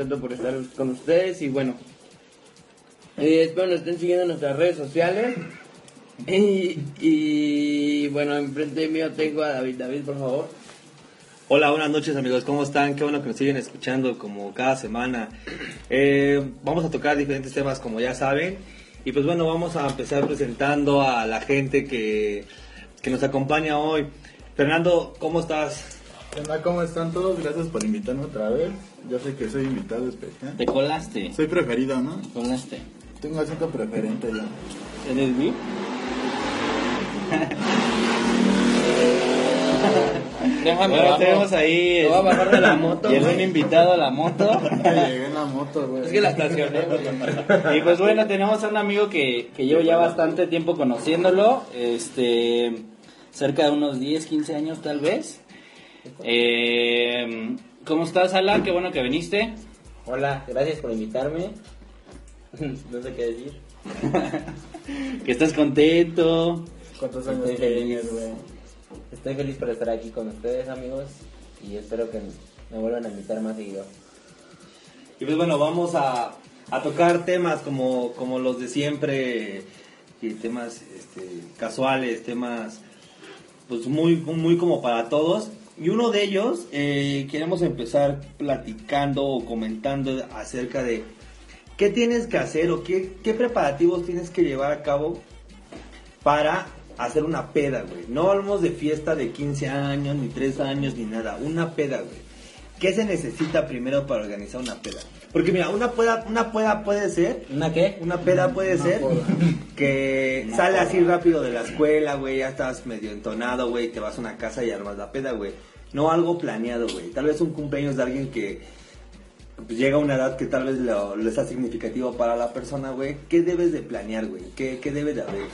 contento por estar con ustedes y bueno, eh, espero nos estén siguiendo en nuestras redes sociales. Y, y bueno, enfrente mío tengo a David. David, por favor. Hola, buenas noches amigos, ¿cómo están? Qué bueno que nos siguen escuchando como cada semana. Eh, vamos a tocar diferentes temas como ya saben. Y pues bueno, vamos a empezar presentando a la gente que, que nos acompaña hoy. Fernando, ¿cómo estás? Hola, ¿cómo están todos? Gracias por invitarme otra vez. Yo sé que soy invitado especial. Te colaste. Soy preferido, ¿no? Te colaste. Tengo acento preferente ya. ¿Eres vi? Déjame, Bueno, tenemos ahí Me voy a bajar de la moto. Llegó güey. un invitado a la moto. Llegué en la moto, güey. Es que la estacioné, güey. Y pues bueno, tenemos a un amigo que, que llevo ya bastante tiempo conociéndolo. Este. Cerca de unos 10, 15 años tal vez. Eh, ¿Cómo estás, Alan? Qué bueno que viniste. Hola, gracias por invitarme. No sé qué decir. Que estás contento. ¿Cuántos años Estoy feliz. güey? Estoy feliz por estar aquí con ustedes, amigos. Y espero que me vuelvan a invitar más seguido. Y pues bueno, vamos a, a tocar temas como, como los de siempre, y temas este, casuales, temas pues muy, muy como para todos. Y uno de ellos, eh, queremos empezar platicando o comentando acerca de qué tienes que hacer o qué, qué preparativos tienes que llevar a cabo para hacer una peda, güey. No hablamos de fiesta de 15 años, ni 3 años, ni nada. Una peda, güey. ¿Qué se necesita primero para organizar una peda? Porque mira, una peda, una peda puede ser, ¿Una qué? una peda puede ser que sale así rápido de la escuela, güey, ya estás medio entonado, güey, te vas a una casa y armas la peda, güey. No algo planeado, güey. Tal vez un cumpleaños de alguien que pues, llega a una edad que tal vez lo, lo sea significativo para la persona, güey. ¿Qué debes de planear, güey? ¿Qué, ¿Qué debe de haber?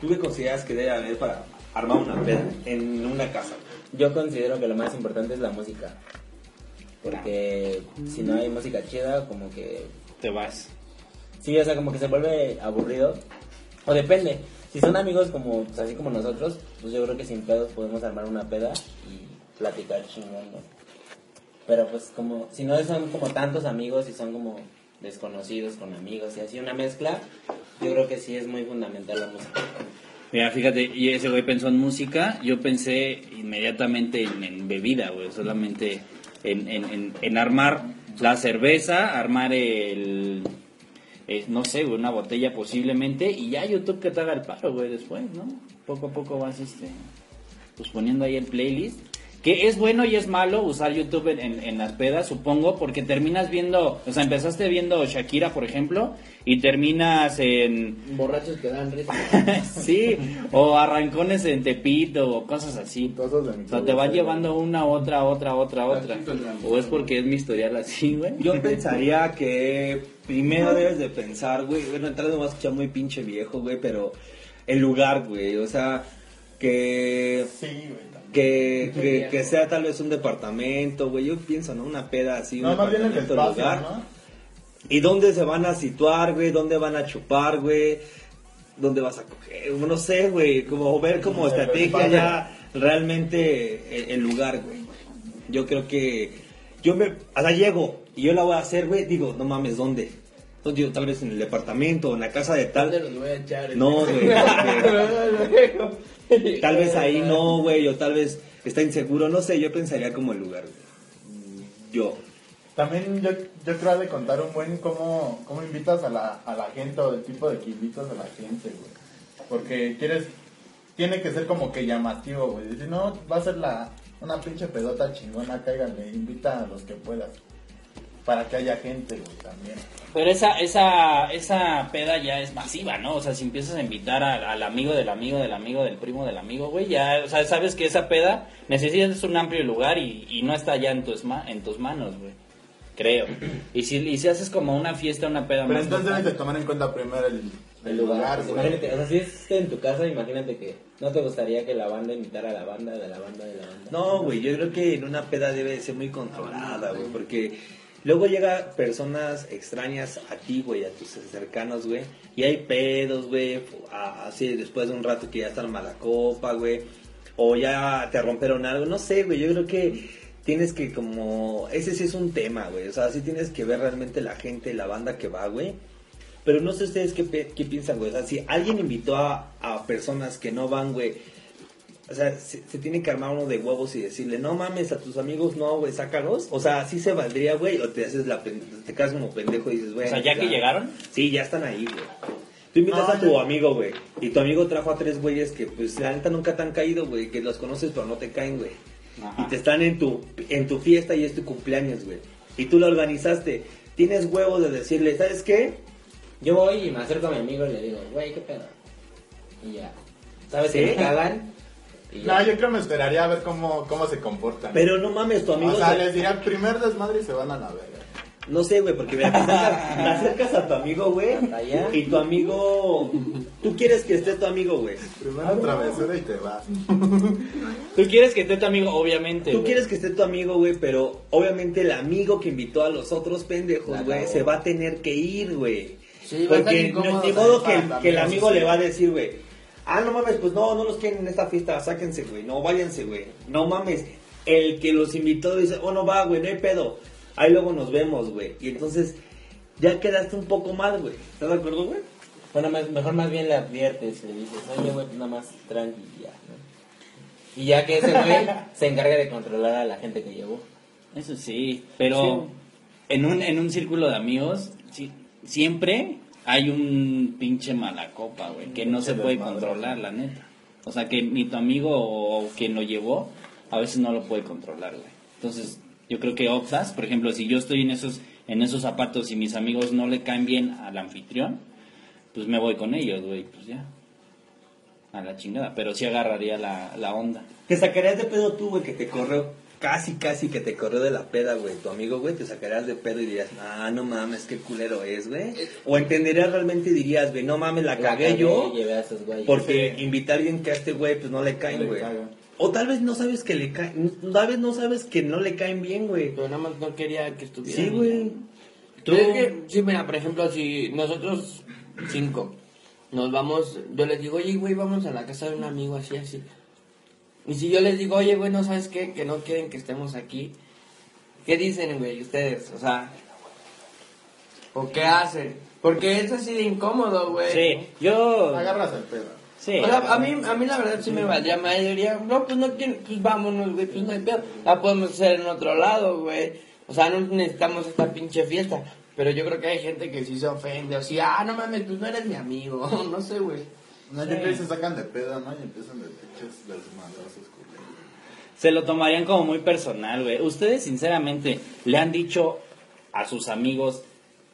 ¿Tú qué consideras que debe haber para armar una peda en una casa? Yo considero que lo más importante es la música. Porque si no hay música chida, como que... Te vas. Sí, o sea, como que se vuelve aburrido. O depende. Si son amigos como pues, así como nosotros, pues yo creo que sin pedos podemos armar una peda y platicar chingón, ¿no? Pero pues como, si no son como tantos amigos y son como desconocidos con amigos y así una mezcla, yo creo que sí es muy fundamental la música. Mira, fíjate, y ese güey pensó en música, yo pensé inmediatamente en, bebida, güey, solamente en, en, en, armar la cerveza, armar el, eh, no sé, una botella posiblemente, y ya YouTube que te haga el paro, güey, después, ¿no? Poco a poco vas, este, pues poniendo ahí el playlist. Que es bueno y es malo usar YouTube en, en- en las pedas, supongo, porque terminas viendo, o sea, empezaste viendo Shakira, por ejemplo, y terminas en, Borrachos que dan risa. sí, o arrancones en Tepito o cosas así. Cosas de mi O sea, te van llevando una, otra, otra, otra, otra. O es porque es mi historial así, güey. Yo pensaría que primero debes de pensar, güey, bueno, vez me voy a escuchar muy pinche viejo, güey, pero el lugar, güey, o sea, que Sí, güey. Que, que, que sea tal vez un departamento, güey, yo pienso, ¿no? Una peda así, un No, más bien el departamento, espacio, lugar. ¿no? ¿Y dónde se van a situar, güey? ¿Dónde van a chupar, güey? ¿Dónde vas a coger? No sé, güey, como ver como estrategia ya realmente el, el lugar, güey. Yo creo que yo me, sea, llego y yo la voy a hacer, güey, digo, no mames, ¿dónde? Entonces digo, tal vez en el departamento o en la casa de ¿Dónde tal. los voy a echar? No, güey. porque Tal vez ahí no, güey, o tal vez está inseguro, no sé, yo pensaría como el lugar, güey. Yo. También yo, yo creo de contar un buen cómo, cómo invitas a la, a la gente o el tipo de que invitas a la gente, güey. Porque quieres, tiene que ser como que llamativo, güey. Si no, va a ser la, una pinche pedota chingona, cáiganle, invita a los que puedas. Para que haya gente, güey, también. Pero esa, esa, esa peda ya es masiva, ¿no? O sea, si empiezas a invitar a- al amigo del amigo del amigo del primo del amigo, güey, ya, o sea, sabes que esa peda necesitas un amplio lugar y, y no está ya en tus, ma- en tus manos, güey. Creo. Y si, y si haces como una fiesta, una peda Pero más entonces debes de tomar en cuenta primero el, El lugar, pues, güey. imagínate, o sea, si es en tu casa, imagínate que no te gustaría que la banda invitara a la banda, de la banda, de la banda. No, güey, yo creo que en una peda debe ser muy controlada, güey, porque luego llega personas extrañas a ti, güey, a tus cercanos, güey, y hay pedos, güey, así después de un rato que ya están mala copa, güey, o ya te rompieron algo, no sé, güey, yo creo que tienes que como, ese sí es un tema, güey, o sea, sí tienes que ver realmente la gente, la banda que va, güey. Pero no sé ustedes qué, qué piensan, güey. O sea, si alguien invitó a, a personas que no van, güey, o sea, se, se tiene que armar uno de huevos y decirle, no mames, a tus amigos no, güey, sácalos. O sea, sí se valdría, güey, o te haces la te quedas como pendejo y dices, güey. O sea, ya que llegaron. Sí, ya están ahí, güey. Tú invitas No, a tu amigo, güey, y tu amigo trajo a tres güeyes que, pues, la neta nunca te han caído, güey, que los conoces pero no te caen, güey. Y te están en tu, en tu fiesta y es tu cumpleaños, güey. Y tú lo organizaste. Tienes huevos de decirle, ¿sabes qué? Yo voy y me acerco a mi amigo y le digo, güey, qué pedo. Y ya. ¿Sabes ¿Sí? que me cagan? Y ya. No, yo creo que me esperaría a ver cómo, cómo se comportan. Pero no mames, tu amigo... o sea, se- les diría primer desmadre y se van a la verga. No sé, güey, porque mira, te acercas, te acercas a tu amigo, güey, y tu amigo... Tú quieres que esté tu amigo, güey. Primero travesura y te vas. Tú quieres que esté tu amigo, obviamente. Tú quieres que esté tu amigo, güey, pero obviamente el amigo que invitó a los otros pendejos, güey, se va a tener que ir, güey. Sí, va a estar Porque no, ni modo que, el amigo sí. le va a decir, güey, ah, no mames, pues no, no los quieren en esta fiesta, sáquense, güey, no, váyanse, güey. No mames, el que los invitó dice, oh, no va, güey, no hay pedo. Ahí luego nos vemos, güey. Y entonces ya quedaste un poco mal, güey. ¿Estás de acuerdo, güey? Bueno, más- mejor más bien le adviertes, le dices, oye, güey, pues nada más tranqui y ya, ¿no? Y ya que ese güey se encarga de controlar a la gente que llevó. Eso sí, pero en un en un círculo de amigos sí, siempre hay un pinche mala copa, güey, que no se puede controlar, la neta. O sea, que ni tu amigo o quien lo llevó a veces no lo puede controlar, güey. Entonces, yo creo que Oxas, por ejemplo, si yo estoy en esos en esos zapatos y mis amigos no le caen bien al anfitrión, pues me voy con ellos, güey, pues ya. A la chingada, pero sí agarraría la, la onda. Te sacarías de pedo tú, güey, que te corrió, casi, casi que te corrió de la peda, güey. Tu amigo, güey, te sacarías de pedo y dirías, ah, no mames, qué culero es, güey. O entenderías realmente y dirías, güey, no mames, la, cagué, yo. Llevé a esos güeyes. Porque invitar a alguien que a este güey, pues no le caen, No le güey. O tal vez no sabes que le caen, tal vez no sabes que no le caen bien, güey. Pero nada más no quería que estuviera. Sí, güey. Tú... Es que, sí, mira, por ejemplo, si nosotros cinco nos vamos, yo les digo, oye, güey, vamos a la casa de un amigo así, así. Y si yo les digo, oye, güey, ¿no sabes qué? Que no quieren que estemos aquí. ¿Qué dicen, güey, ustedes? O sea, ¿o qué hacen? Porque es así de incómodo, güey. Sí, yo... Agarras el pedo. Sí. O sea, a mí, a mí la verdad sí me valdría más. Yo diría, no, pues no quieren, pues vámonos, güey, pues no hay pedo. La podemos hacer en otro lado, güey. O sea, no necesitamos esta pinche fiesta. Pero yo creo que hay gente que sí se ofende. O sí, ah, no mames, pues no eres mi amigo. no sé, güey. No, yo creo que se sacan de pedo, ¿no? Y empiezan de pinches desmadrazos, güey. Se lo tomarían como muy personal, güey. Ustedes, sinceramente, le han dicho a sus amigos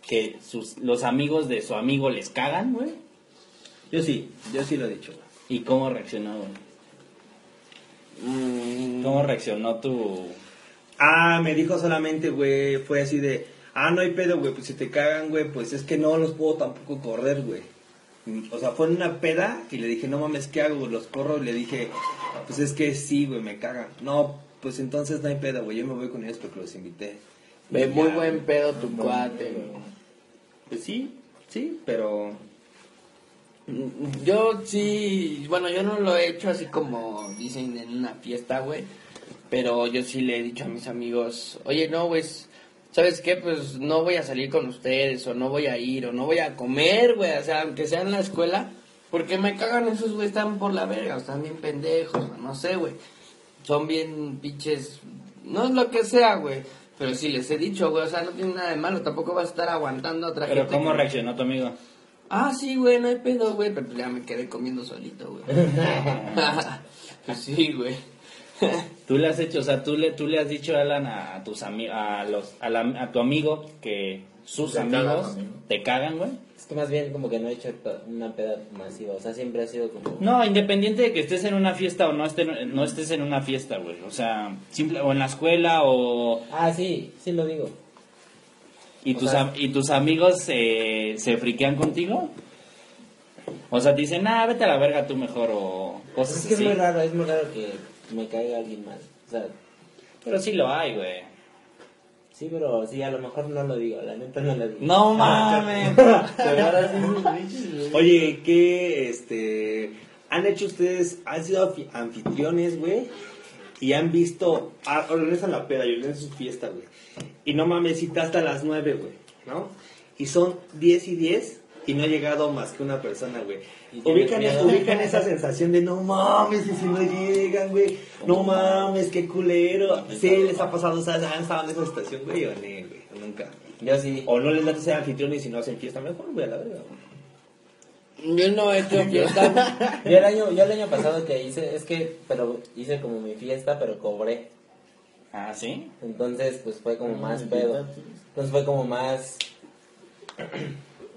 que sus, los amigos de su amigo les cagan, güey. Yo sí, yo sí lo he dicho, güey. ¿Y cómo reaccionó, güey? Mm, ¿Cómo reaccionó tu...? Ah, me dijo solamente, güey, fue así de, ah, no hay pedo, güey, pues si te cagan, güey, pues es que no los puedo tampoco correr, güey. O sea, fue en una peda y le dije, no mames, ¿qué hago? Los corro y le dije, pues es que sí, güey, me cagan. No, pues entonces no hay pedo, güey, yo me voy con ellos porque los invité. Ve muy buen pedo tu cuate, güey. Pues sí, sí, pero... Yo sí, bueno, yo no lo he hecho así como dicen en una fiesta, güey. Pero yo sí le he dicho a mis amigos, oye, no, güey, ¿sabes qué? Pues no voy a salir con ustedes, o no voy a ir, o no voy a comer, güey. O sea, aunque sea en la escuela, porque me cagan esos, güey, están por la verga, o están bien pendejos, o no sé, güey. Son bien pinches, no es lo que sea, güey. Pero sí les he dicho, güey, o sea, no tiene nada de malo, tampoco vas a estar aguantando a otra Pero gente. ¿cómo que- reaccionó tu amigo? Ah, sí, güey, no hay pedo, güey. Pero pues ya me quedé comiendo solito, güey. pues sí, güey. Tú le has hecho, o sea, tú le, tú le has dicho, Alan, a, tus amigos, a los, a, la- a tu amigo que sus Te cagan, amigos amigo. te cagan, güey. Es que más bien como que no he hecho una peda masiva, o sea, siempre ha sido como... No, independiente de que estés en una fiesta o no, esté, no estés en una fiesta, güey. O sea, simple, o en la escuela o... Ah, sí, sí lo digo. ¿Y O tus, sea- am- y tus amigos eh, se friquean contigo? O sea, te dicen, ah, vete a la verga tú mejor o cosas Es que es así. muy raro, es muy raro que me caiga alguien mal. O sea, Pero sí lo hay, güey. sí, pero sí, a lo mejor no lo digo, la neta no lo digo. No mames. Pero ahora sí, sí, sí, sí. Oye, ¿qué, este, han hecho ustedes, han sido anfi- anfitriones, güey? y han visto, ah, organizan la peda y organizan su fiesta, güey. Y no mames, cita hasta las 9, güey, ¿no? Y son 10 y 10 y no ha llegado más que una persona, güey. Ubican, ubican esa sensación de no mames, y si no llegan, güey. No mames, qué culero. Sí, les ha pasado, o sea, han estado en esa situación, güey, o no, güey, o nunca. Yo sí. O no les da ser anfitrión y si no hacen fiesta mejor, güey, a la verga. Yo no he hecho fiesta. Yo el año, yo el año pasado que hice, es que, pero hice como mi fiesta, pero cobré. Ah, ¿sí? Entonces, pues fue como más pedo. Entonces fue como más.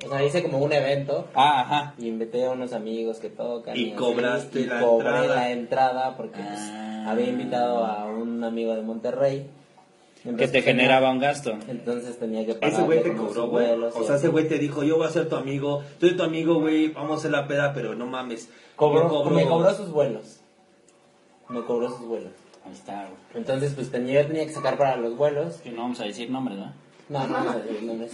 O sea, hice como un evento Ah, ajá. y invité a unos amigos que tocan. Y cobraste y la cobré entrada. la entrada porque pues, Ah. había invitado a un amigo de Monterrey. Que te tenía- generaba un gasto. Entonces tenía que pagar. Ese güey te cobró, güey. O sea, ese güey te dijo, yo voy a ser tu amigo, tú eres tu amigo, güey, vamos a hacer la peda, pero no mames. Cobró, Me cobró sus vuelos. Me cobró sus vuelos. Ahí está, güey. Entonces, pues tenía, yo tenía que sacar para los vuelos. Que no vamos a decir nombres, ¿no? No, no, no, no, no, no.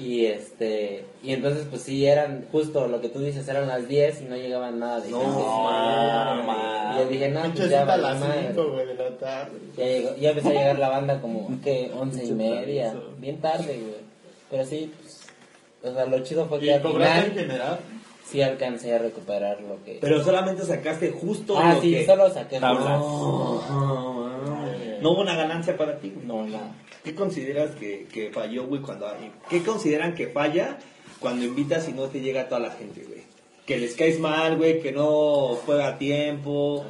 Y este, y entonces pues sí eran justo lo que tú dices, eran las 10 y no llegaban nada de No, gente. mames. Y yo dije, no, pues ya cita a valió las madre. 5, güey, de la tarde. Ya, llegó- ya empezó a llegar la banda como que 11 y media, bien tarde, güey. Pero sí, pues, o sea, lo chido fue que ¿Y al cobraste en final general? sí alcancé a recuperar lo que... Pero solamente sacaste justo ah, lo sí, que... solo saqué Tablas. justo. No, no hubo una ganancia para ti. No, nada. ¿Qué consideras que, que falló, güey, cuando... ¿Qué consideran que falla cuando invitas y no te llega toda la gente, güey? Que les caes mal, güey, que no juega a tiempo,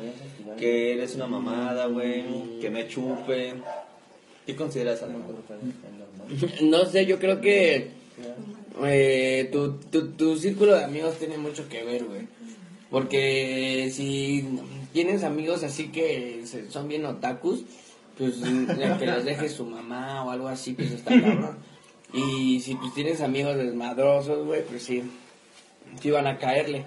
que eres una mamada, güey, que me chupen. ¿Qué consideras, Alan? No sé, yo creo que eh, tu, tu, tu círculo de amigos tiene mucho que ver, güey. Porque si tienes amigos así que son bien otakus, pues ya que los deje su mamá o algo así, pues está cabrón. Y si pues tienes amigos desmadrosos, güey, pues sí, sí van a caerle.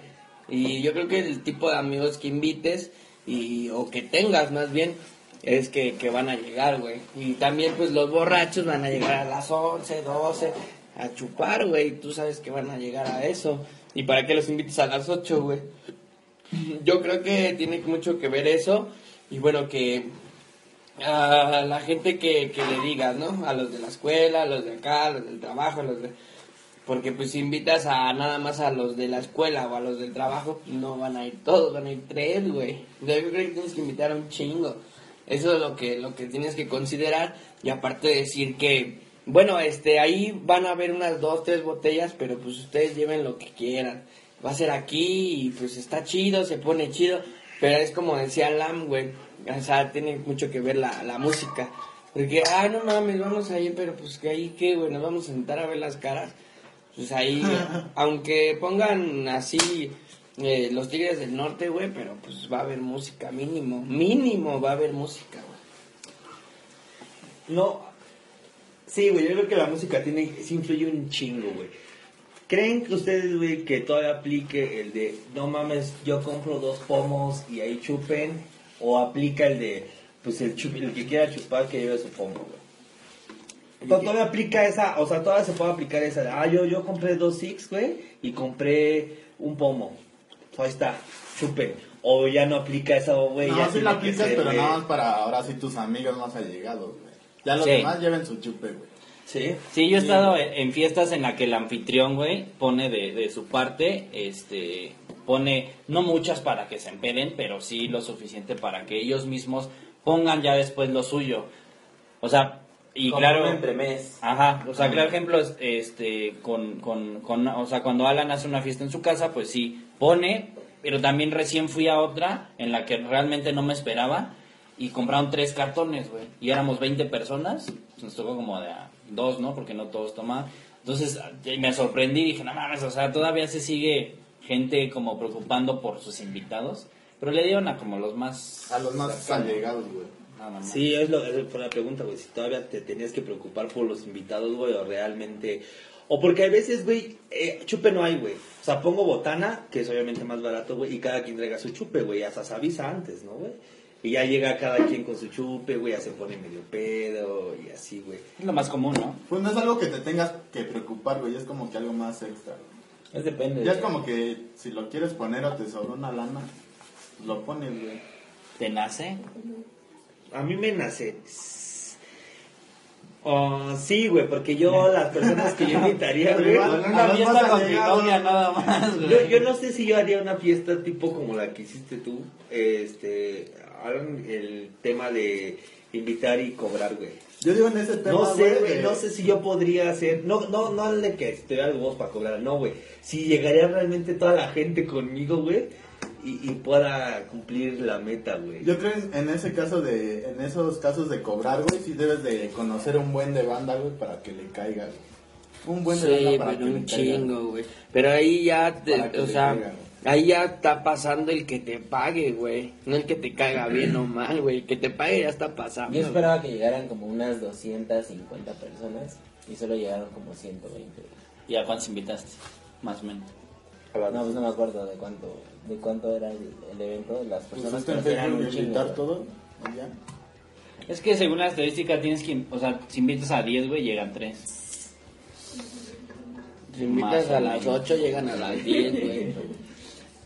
Y yo creo que el tipo de amigos que invites y o que tengas más bien es que, que van a llegar, güey. Y también pues los borrachos van a llegar a las 11, 12 a chupar, güey. Tú sabes que van a llegar a eso. ¿Y para qué los invites a las 8, güey? Yo creo que tiene mucho que ver eso. Y bueno, que a la gente que, que le digas, ¿no? A los de la escuela, a los de acá, a los del trabajo, a los de... Porque pues si invitas a nada más a los de la escuela o a los del trabajo, pues, no van a ir todos, van a ir tres, güey. Yo creo que tienes que invitar a un chingo. Eso es lo que, lo que tienes que considerar. Y aparte decir que, bueno, este, ahí van a haber unas dos, tres botellas, pero pues ustedes lleven lo que quieran. Va a ser aquí y pues está chido, se pone chido. Pero es como decía Lam, güey. O sea, tiene mucho que ver la, la música. Porque, ah, no mames, vamos a ir, pero pues que ahí qué, güey, nos vamos a sentar a ver las caras. Pues ahí, aunque pongan así eh, los Tigres del Norte, güey, pero pues va a haber música, mínimo, mínimo va a haber música, güey. No. Sí, güey, yo creo que la música tiene, sí influye un chingo, güey. ¿Creen que ustedes, güey, que todavía aplique el de, no mames, yo compro dos pomos y ahí chupen? ¿O aplica el de, pues el, chup- el que quiera chupar que lleve su pomo, güey? To- Todavía aplica esa, o sea, todavía se puede aplicar esa de, ah, yo, yo compré dos six, güey, y compré un pomo. Ahí está, chupen. O ya no aplica esa, güey. No, ya sí la aplicas, pero güey. nada más para ahora sí tus amigos más allegados, güey. Ya los Sí. demás lleven su chupe, güey. Sí. Sí, yo he estado en en fiestas en la que el anfitrión, güey, pone de, de su parte, este, pone no muchas para que se empeden, pero sí lo suficiente para que ellos mismos pongan ya después lo suyo. O sea, y Como claro, un entremés. Ajá, o sea, claro ejemplo es, este, con, con, con, o sea, cuando Alan hace una fiesta en su casa, pues sí, pone, pero también recién fui a otra en la que realmente no me esperaba y compraron tres cartones, güey, y éramos 20 personas, nos tocó como de a dos, ¿no? Porque no todos toman. Entonces me sorprendí y dije, no mames, o sea, todavía se sigue gente como preocupando por sus invitados, pero le dieron a como los más... A los más allegados, güey. Nada más. Sí, es lo es fue la pregunta, güey. Si todavía te tenías que preocupar por los invitados, güey, o realmente. O porque a veces, güey, eh, chupe no hay, güey. O sea, pongo botana, que es obviamente más barato, güey, y cada quien traiga su chupe, güey. Hasta se avisa antes, ¿no, güey? Y ya llega cada quien con su chupe, güey, ya se pone medio pedo y así, güey. Es lo más común, ¿no? Pues no es algo que te tengas que preocupar, güey. Es como que algo más extra, güey. Es depende. Ya es de- como que si lo quieres poner o te una lana, lo pones, güey. ¿Te nace? a mí me nace. Oh, sí, güey, porque yo, las personas que yo invitaría, güey. Una fiesta con mi novia nada más, güey. Yo, yo no sé si yo haría una fiesta tipo como la que hiciste tú. Este, hagan el tema de invitar y cobrar, güey. Yo digo en ese tema, No sé, güey, no sé si yo podría hacer, no, no, no de que estoy algo vos para cobrar, no, güey. Si llegaría realmente toda la gente conmigo, güey, y, y pueda cumplir la meta, güey. Yo creo en- ese caso de, en esos casos de cobrar, güey, sí debes de conocer un buen de banda, güey, para que le caiga, güey. Un buen de Sí, banda para que un le chingo, güey. Pero ahí ya, te- o sea, caiga. Ahí ya está pasando el que te pague, güey. No el que te caiga bien o mal, güey. El que te pague ya está pasando. Yo esperaba que llegaran como unas 250 personas y solo llegaron como 120. ¿Y a cuántos invitaste? Más o menos. No, pues no me acuerdo de cuánto, de cuánto era el, el evento, las personas Pusiste en pero eran un chingo, todo, y ya. Es que según la estadística tienes que, o sea, si invitas a 10, güey, llegan 3. Si invitas Más a las menos. 8, llegan a las 10, güey.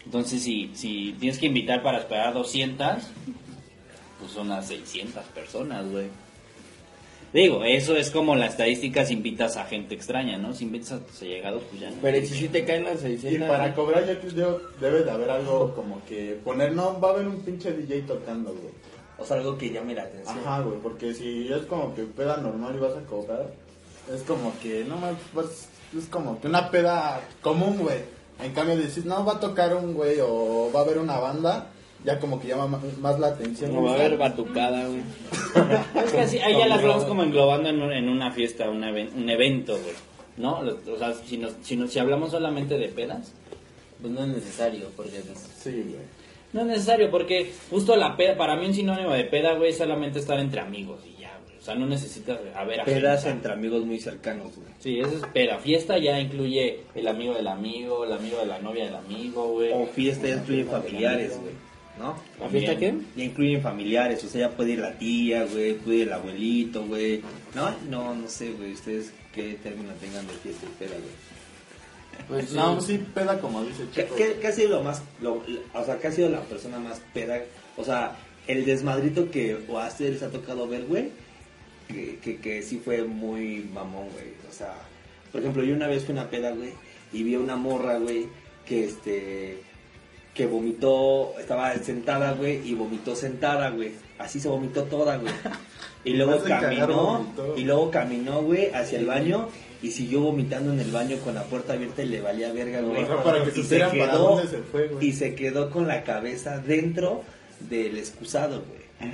Entonces, si, si tienes que invitar para esperar 200, pues son unas 600 personas, güey. Digo, eso es como la estadística si invitas a gente extraña, ¿no? Si invitas a tus allegados, pues ya no. Pero si sí te caen las Y 600. para cobrar, yo creo debe de haber algo como que poner, no, va a haber un pinche DJ tocando, güey. O sea, algo que llame la atención. Ajá, güey, porque si es como que peda normal y vas a cobrar, es como que, no más, pues, es como que una peda común, güey. En cambio, decir, no, va a tocar un güey o va a haber una banda, ya como que llama ma- más la atención. No va a haber batucada, güey. Es que así, ahí ya las vamos como englobando en, un- en una fiesta, un, even- un evento, güey. ¿No? O sea, si, nos, si, nos- si hablamos solamente de pedas, Pues no es necesario, porque pues, Sí, güey. no es necesario, porque justo la peda, para mí un sinónimo de peda, güey, es solamente estar entre amigos y sea, no necesitas haber Pedas gente. entre amigos muy cercanos, güey. Sí, eso es peda. Fiesta ya incluye el amigo del amigo, el amigo de la novia del amigo, güey. O fiesta ya incluyen familiares, güey. ¿No? ¿La fiesta qué? Ya incluyen familiares, o sea, ya puede ir la tía, güey, puede ir el abuelito, güey. No, no, no sé, güey, ustedes qué término tengan de fiesta y peda, güey. Pues No, sí. sí, peda como dice ¿Qué, Chico. qué- qué ha sido lo más, lo- o sea, qué ha sido la persona más peda? O sea, el desmadrito que o a ustedes les ha tocado ver, güey, que, que, que sí fue muy mamón, güey. O sea, por ejemplo, yo una vez fui a una peda, güey, y vi a una morra, güey, que este, que vomitó, estaba sentada, güey, y vomitó sentada, güey. Así se vomitó toda, güey. Y luego caminó, y luego caminó, güey, hacia el baño. Y siguió vomitando en el baño con la puerta abierta y le valía verga, güey. Para que Y se quedó- se fue, y se quedó con la cabeza dentro del excusado, güey.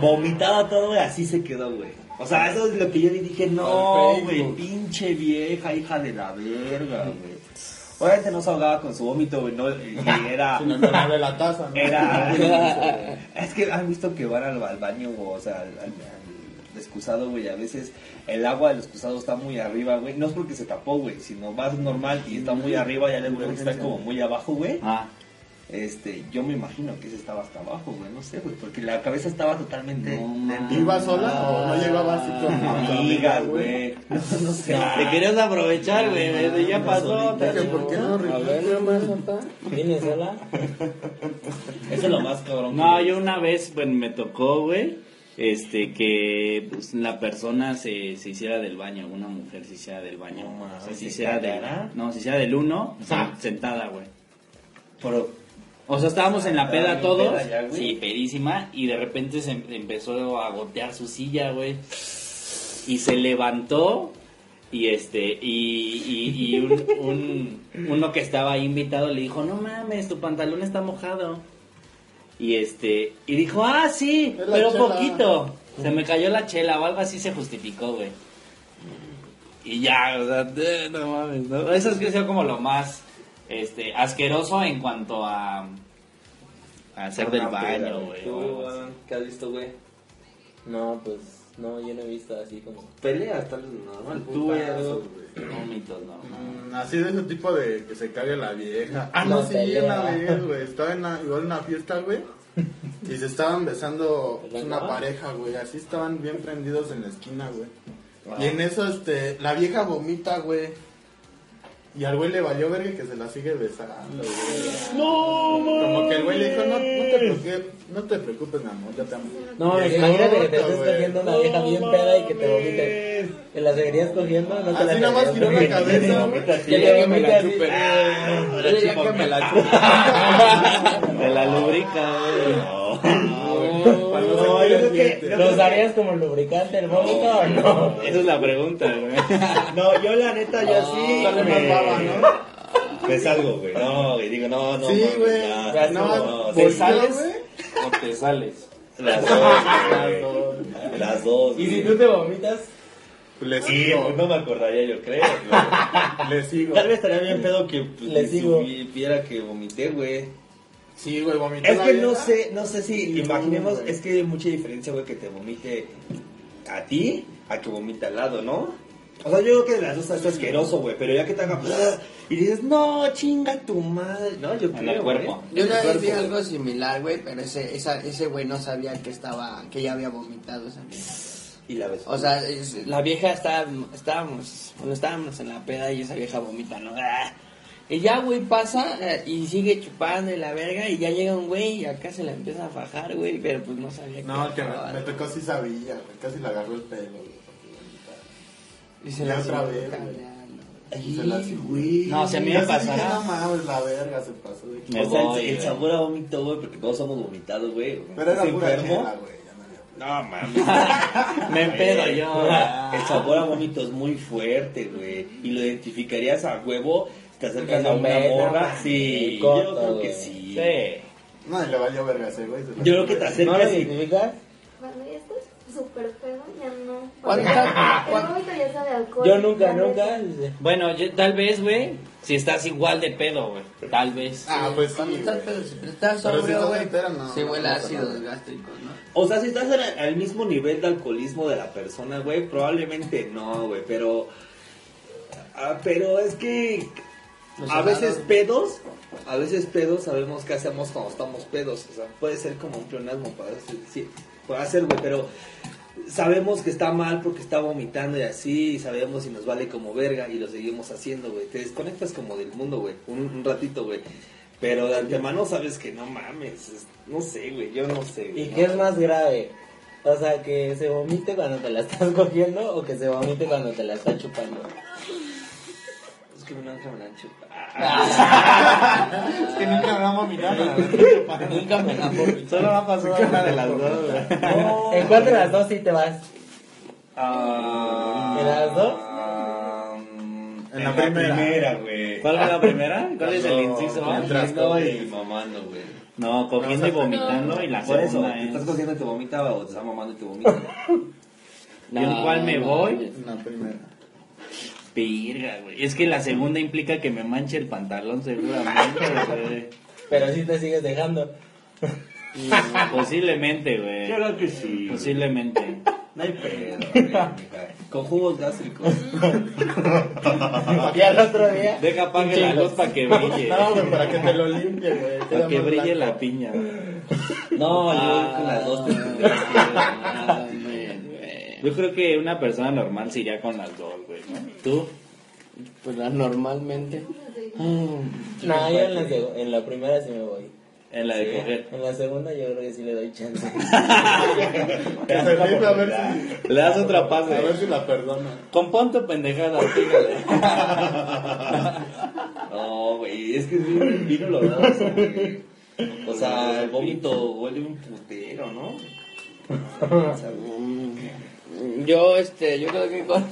Vomitado todo, güey, así se quedó, güey. O sea, eso es lo que yo le dije, no, güey, pinche vieja, hija de la verga, güey. Obviamente no se ahogaba con su vómito, güey, no, y era... Si no, abre la taza, ¿no? Era. es que han visto que van al, al baño, o sea, al, al- al excusado, güey. A veces el agua del excusado está muy arriba, güey. No es porque se tapó, güey, sino vas normal y está muy arriba, ya luego está como muy abajo, güey. Ah, Este, yo me imagino que ese estaba hasta abajo, güey. No sé, güey, porque la cabeza estaba totalmente. dentro. ¿Iba sola o no llegaba así con Amiga, güey. No, no sé. Te querías aprovechar, güey. desde Ya pasó. ¿Por qué no A ver, nomás, papá. ¿Vienes sola? Eso es lo más cabrón. No, yo una vez, bueno, me tocó, güey, este, que pues, la persona se, se hiciera del baño, una mujer se hiciera del baño. No O sea, se ¿se hiciera del, no, se hiciera del uno, sentada, güey. Pero, O sea, estábamos en la peda todos, peda ya, güey. sí, pedísima, y de repente se em- empezó a gotear su silla, güey. Y se levantó, y este, y, y, y un, un- uno que estaba ahí invitado le dijo, no mames, tu pantalón está mojado. Y este, y dijo, ah, sí, Es pero poquito. Se me cayó la chela o algo así se justificó, güey. Y ya, o sea, no mames, ¿no? Eso es que sea como lo más este asqueroso en cuanto a, a hacer del baño, güey. o ¿Tú, algo así. Alan, ¿Qué has visto, güey? No, pues no, yo no he visto así como... Peleas, tal vez normal. Tú, Vómitos, no. Mm, Así de ese tipo de que se cague la vieja. Ah, no, La sí, pelea. una vez, güey. Estaba en una, igual en una fiesta, güey. Y se estaban besando una pareja, güey. Así estaban bien prendidos en la esquina, güey. Y en eso, este, la vieja vomita, güey. Y al güey le valió verga que se la sigue besando, güey. No, Como que el güey le dijo, no, no, te preocupes, no te preocupes, mi amor, yo te amo. No, imagínate que te estés cogiendo una vieja bien peda y que te vomite. ¿Te la seguirías cogiendo? No te la Así nada más giró la cabeza. Que así. Yo diría que me la chupe. De la lubrica, güey. No, yo creo que. ¿Lo usarías como lubricante el vómito o no? Esa es la pregunta, güey. No, yo la neta, yo sí. Sale más me- baba, ¿no? Me salgo, güey. No, güey, digo, no, no. Sí, güey. ya, No, no, ¿Te sales güey. o te sales? Las dos. Las dos. Y si tú te vomitas, Le Sí, sigo, pues no me acordaría, yo creo. güey. le sigo. Tal vez estaría bien pedo que pues, Le sigo. supiera que vomité, güey. Sí, güey, vomitó Es la que no sé, no sé si imaginemos, güey. es que hay mucha diferencia, güey, que te vomite a ti a que vomite al lado, ¿no? O sea, yo creo que de las dos está asqueroso, güey, pero ya que te haga y dices, no, chinga tu madre, no, yo En creo, el cuerpo. Yo una vez vi algo similar, güey, pero ese, esa, ese güey no sabía que estaba, que ya había vomitado esa vieja. Y la ves. O sea, es- la vieja estaba, estábamos, estábamos en la peda y esa vieja vomita, ¿no? ¡Ah! Y ya, güey, pasa eh, y sigue chupando y la verga y ya llega un güey y acá se la empieza a fajar, güey, pero pues no sabía No, que me, acababa, me tocó sí sabía, güey. Casi le agarró el pelo, güey. Y se Y la otra vez, güey. caminando. Se la Ay, güey. No, si a mí me pasara. No mames, la verga se pasó de Me o sea, el- voy, el, güey. sabor a vómito, güey, porque todos somos vomitados, güey. Pero era ¿Estás pura enfermo? chela, güey. ya no había- No mames. Me empedo yo. El sabor a vómito es muy fuerte, güey. Y lo identificarías a huevo. Te acercas a Cuando una morra. Sí, corto, yo creo que sí. Sí. No, y le valió verga ese, güey. se Yo creo que te acercas ¿no lo y- identificas? Cuando ya estás súper pedo, ya no. ¿Cuándo Porque está- El cuándo- vómito ya sabe alcohol. Yo nunca, nunca. Bueno, yo- tal vez, güey, si estás igual de pedo, güey. Tal vez. Ah, pues sí, Cuando estás, pedo, si estás sobrio, güey, sí huele nada. gástricos, ¿no? O sea, si estás al, al mismo nivel de alcoholismo de la persona, güey, probablemente no, güey, pero... ah, pero es que Los a veces pedos, a veces pedos sabemos qué hacemos cuando estamos pedos. O sea, puede ser como un pleonasmo, para sí, puede ser, güey, pero sabemos que está mal porque está vomitando y así, y sabemos si nos vale como verga y lo seguimos haciendo, güey. Te desconectas como del mundo, güey, un, un ratito, güey. Pero de antemano sabes que no mames, es- no sé, güey, yo no sé. güey, ¿Y ¿no? qué es más grave? O sea, que se vomite cuando te la estás cogiendo o que se vomite cuando te la estás chupando. Es que nunca me la han chupado. Es que nunca me va a vomitar. Nunca me la voy. Solo me ha pasado una de las dos. ¿En cuál de las dos sí te vas? Ah, ¿En las dos? En la primera. güey. ¿Cuál fue la primera? ¿Cuál es el inciso? Y mamando, güey. No, cogiendo y vomitando y la segunda es... estás cogiendo y te vomita o te estás mamando y te vomita. ¿Y en cuál me voy? En la primera. Pirga, güey. Es que la segunda implica que me manche el pantalón seguramente, güey. Pero sí te sigues dejando. Posiblemente, güey. Yo creo que sí. Posiblemente. No hay pedo, güey. Con jugos gástricos. Y al otro día. Deja apague la luz para que brille. No, güey, para que te lo limpie, güey. Para que brille blanco. la piña. güey. No, yo con las dos te Yo creo que una persona normal se iría con las dos, güey, ¿no? ¿Tú? Pues la- normalmente. No, yo en la, seg- en la primera sí me voy. En la de coger. En la segunda yo creo que sí le doy chance. Que se limpie a ver si, Le das otra a ver pase. si la perdona. Compón tu pendejada, fíjate. No, güey, es que es bien, bien oloroso, güey. O sea, el vómito huele un putero, ¿no? O sea, Mm, Yo, este, yo creo que con,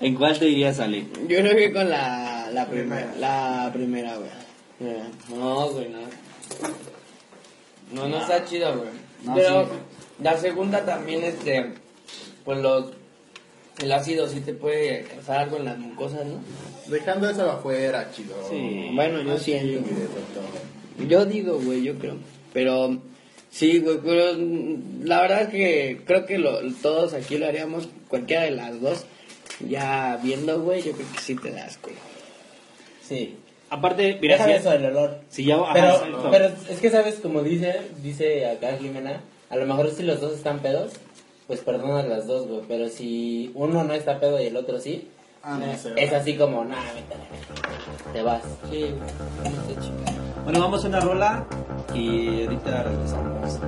¿En cuál te irías a salir? yo creo que con la, la primera, la primera, güey. No, güey, no. No, no está chido, güey. No, Pero sí. la segunda también, este, pues los, el ácido sí te puede causar algo en las mucosas, ¿no? Dejando eso afuera, chido. Sí. Bueno, yo Sí, siento. Yo digo, güey, yo creo. Pero sí, güey, pero mm, la verdad es que creo que lo, todos aquí lo haríamos, cualquiera de las dos. Ya viendo, güey, yo creo que sí te das, güey. Sí. Aparte, mira, si, eso del olor. si ya... ajá, Pero, exacto. pero es que sabes, como dice, dice acá Jimena, a lo mejor si los dos están pedos, pues perdonas las dos, güey. Pero si uno no está pedo y el otro sí, Ah, no sé. Es así como, nah, vete a la verga. Te vas. Sí, no sé, chica. Bueno, vamos a una rola y ahorita regresamos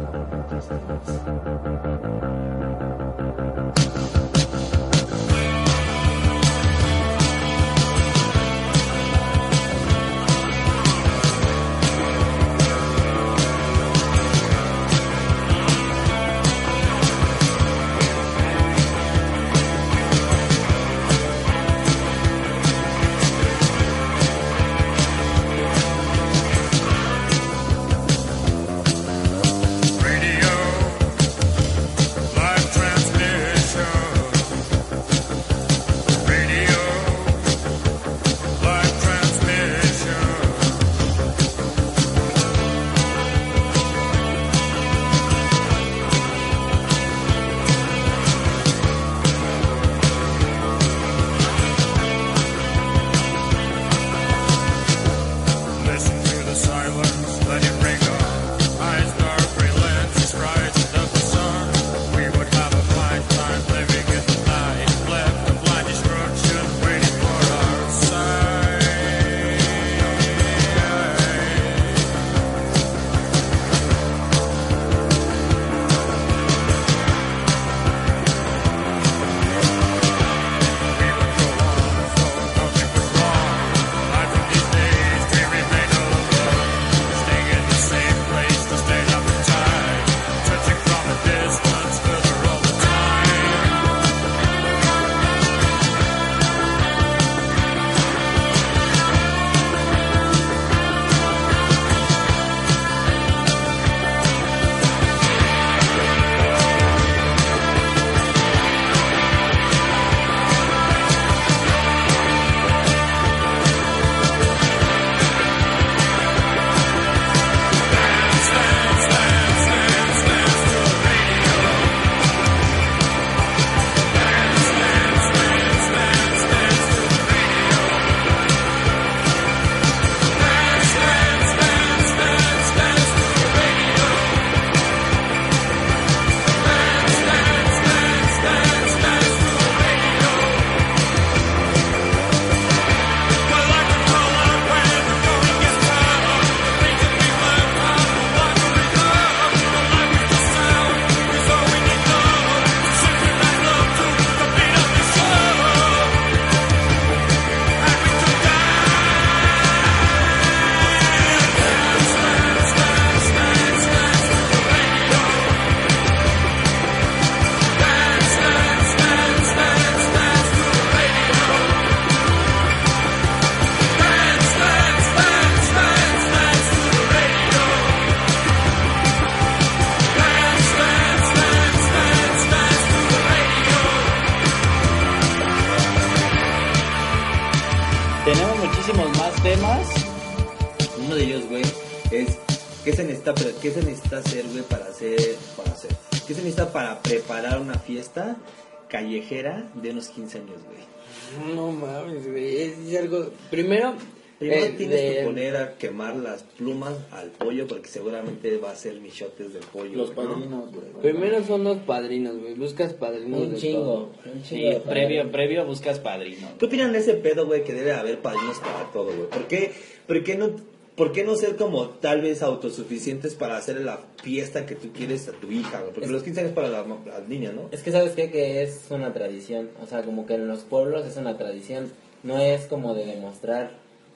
callejera de unos 15 años, güey? No mames, güey. Es algo. Primero. Primero eh, tienes de- que poner a quemar las plumas al pollo porque seguramente va a ser michotes de pollo. Los güey, ¿no? padrinos, güey. Primero son los padrinos, güey. Buscas padrinos Un de chingo. todo. Un chingo. Sí, de previo, previo buscas padrino. ¿Qué opinan de ese pedo, güey, que debe haber padrinos para todo, güey? ¿Por qué, por qué no, por qué no ser como tal vez autosuficientes para hacer la fiesta que tú quieres a tu hija? Porque Es- los 15 años para las, las niñas, ¿no? Es que sabes qué? que es una tradición, o sea, como que en los pueblos es una tradición, no es como de demostrar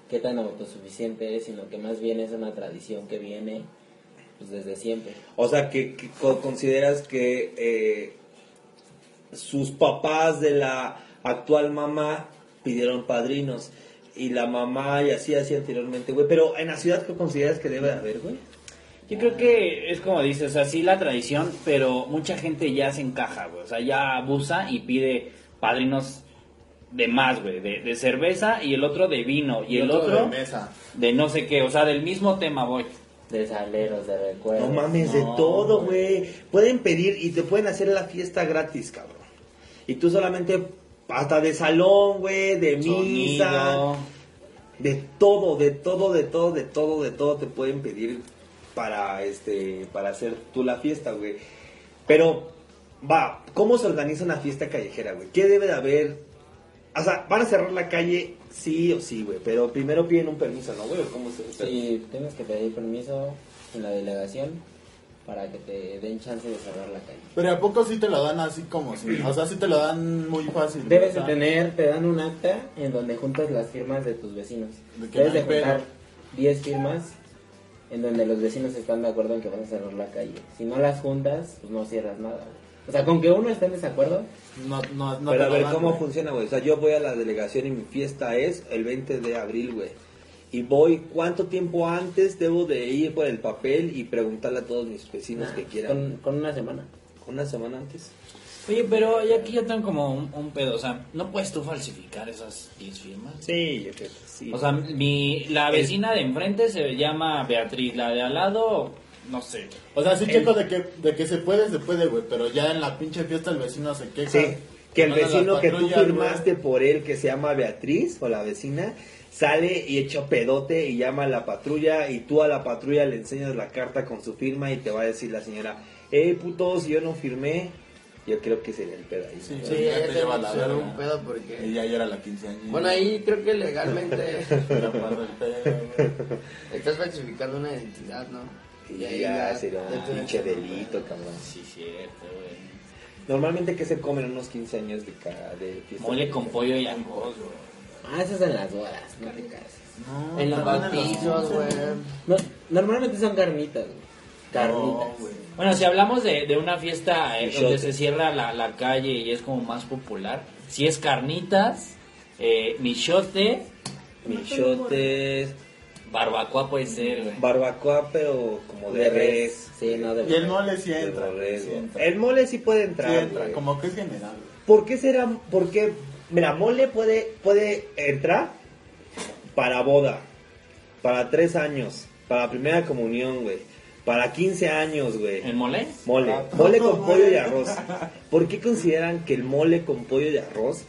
qué tan autosuficiente eres, sino que más bien es una tradición que viene pues desde siempre. O sea, que, que co- consideras que eh, sus papás de la actual mamá pidieron padrinos y la mamá y así así anteriormente, güey. Pero en la ciudad, ¿qué consideras que debe de haber, güey? Yo creo que es como dices, así la tradición, pero mucha gente ya se encaja, güey. O sea, ya abusa y pide padrinos de más, güey. De, de cerveza y el otro de vino. Y, el otro, de mesa. de no sé qué. O sea, del mismo tema voy. De saleros, de recuerdos. No mames, de todo, güey. Pueden pedir y te pueden hacer la fiesta gratis, cabrón. Y tú solamente, hasta de salón, güey, de misa, Sonido. de todo, de todo, de todo, de todo, de todo te pueden pedir para, este, para hacer tú la fiesta, güey. Pero, va, ¿cómo se organiza una fiesta callejera, güey? ¿Qué debe de haber? O sea, van a cerrar la calle sí o sí, güey. Pero primero piden un permiso, ¿no, güey? ¿O ¿Cómo se Sí, tienes que pedir permiso en la delegación para que te den chance de cerrar la calle. Pero ¿a poco sí te lo dan así como si? O sea, sí te lo dan muy fácil. Debes de tener, te dan un acta en donde juntas las firmas de tus vecinos. De Debes de juntar 10 firmas en donde los vecinos están de acuerdo en que vas a cerrar la calle. Si no las juntas, pues no cierras nada. O sea, con que uno esté en desacuerdo, No, no, no Pero a ver, ¿cómo funciona, güey? O sea, yo voy a la delegación y mi fiesta es el 20 de abril, güey. Y voy, ¿cuánto tiempo antes debo de ir por el papel y preguntarle a todos mis vecinos que quieran? con, con una semana. ¿Una semana antes? Oye, pero y aquí yo tengo como un, un pedo, o sea, ¿no puedes tú falsificar esas 10 firmas? Sí, yo creo que sí. O sea, mi, la vecina de enfrente se llama Beatriz, la de al lado, no sé. O sea, sí checo de que, de que se puede, se puede, güey. Pero ya en la pinche fiesta el vecino se queja. Sí, que el vecino que tú firmaste por él, que se llama Beatriz, o la vecina, sale y echa pedote y llama a la patrulla y tú a la patrulla le enseñas la carta con su firma y te va a decir la señora, eh, putos, yo no firmé. Yo creo que sería el pedo ahí. Sí, Sí, ya ya te lleva la verga. un pedo porque... Y ya era la quinceañera. Bueno, ahí creo que legalmente estás falsificando una identidad, ¿no? Y ahí ya sería un pinche delito, cabrón. Sí, cierto, güey. Normalmente, ¿qué se comen en unos 15 años de, ca- de fiesta? Mole con pollo y arroz, güey. Ah, eso es en las bodas, no te cases. No, En los bautizos, güey. No, normalmente son carnitas, güey. Carnitas. No, güey. Bueno, si hablamos de, de una fiesta eh, donde se cierra la, la calle y es como más popular, si es carnitas, eh, michote, Michotes, barbacoa puede ser, güey. barbacoa, pero como de res. Sí, no de Y el mole sí entra. res, sí güey. entra. El mole sí puede Sí entrar. entra, como que es general. ¿Por qué será? ¿Por qué? Mira, mole puede, puede entrar para boda, para tres años, para primera comunión, güey, para 15 años, güey. ¿El mole? Mole, Ah, mole con pollo y arroz. ¿Por qué consideran que el mole con pollo y arroz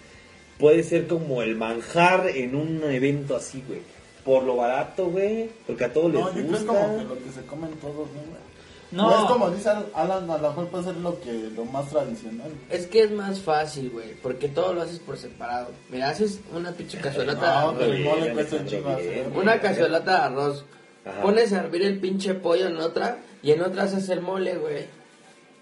puede ser como el manjar en un evento así, güey? Por lo barato, güey, porque a todos les No, yo creo que es gusta. como que lo que se comen todos, ¿no, güey? No. No. es como dice Alan, a lo mejor puede ser lo que lo más tradicional. Es que es más fácil, güey, porque todo lo haces por separado. Mira, haces una pinche cazuelota No, de pero arroz. el mole bien, cuesta un bien. hacer. Una cazuelota de arroz. Ajá. Pones a hervir el pinche pollo en otra y en otra haces el mole, güey.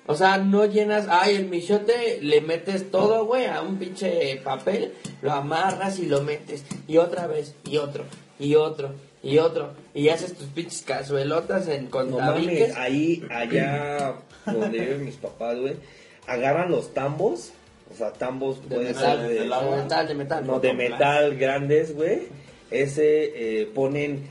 O sea, no llenas, ay, el michote, le metes todo, güey, a un pinche papel, lo amarras y lo metes, y otra vez, y otro, y otro, y otro, y haces tus pinches cazuelotas en, con No mames, ahí, allá donde viven mis papás, güey, agarran los tambos, o sea, tambos de puede metal, ser de, de, metal, de metal. no, de metal grandes, güey. Ese eh, ponen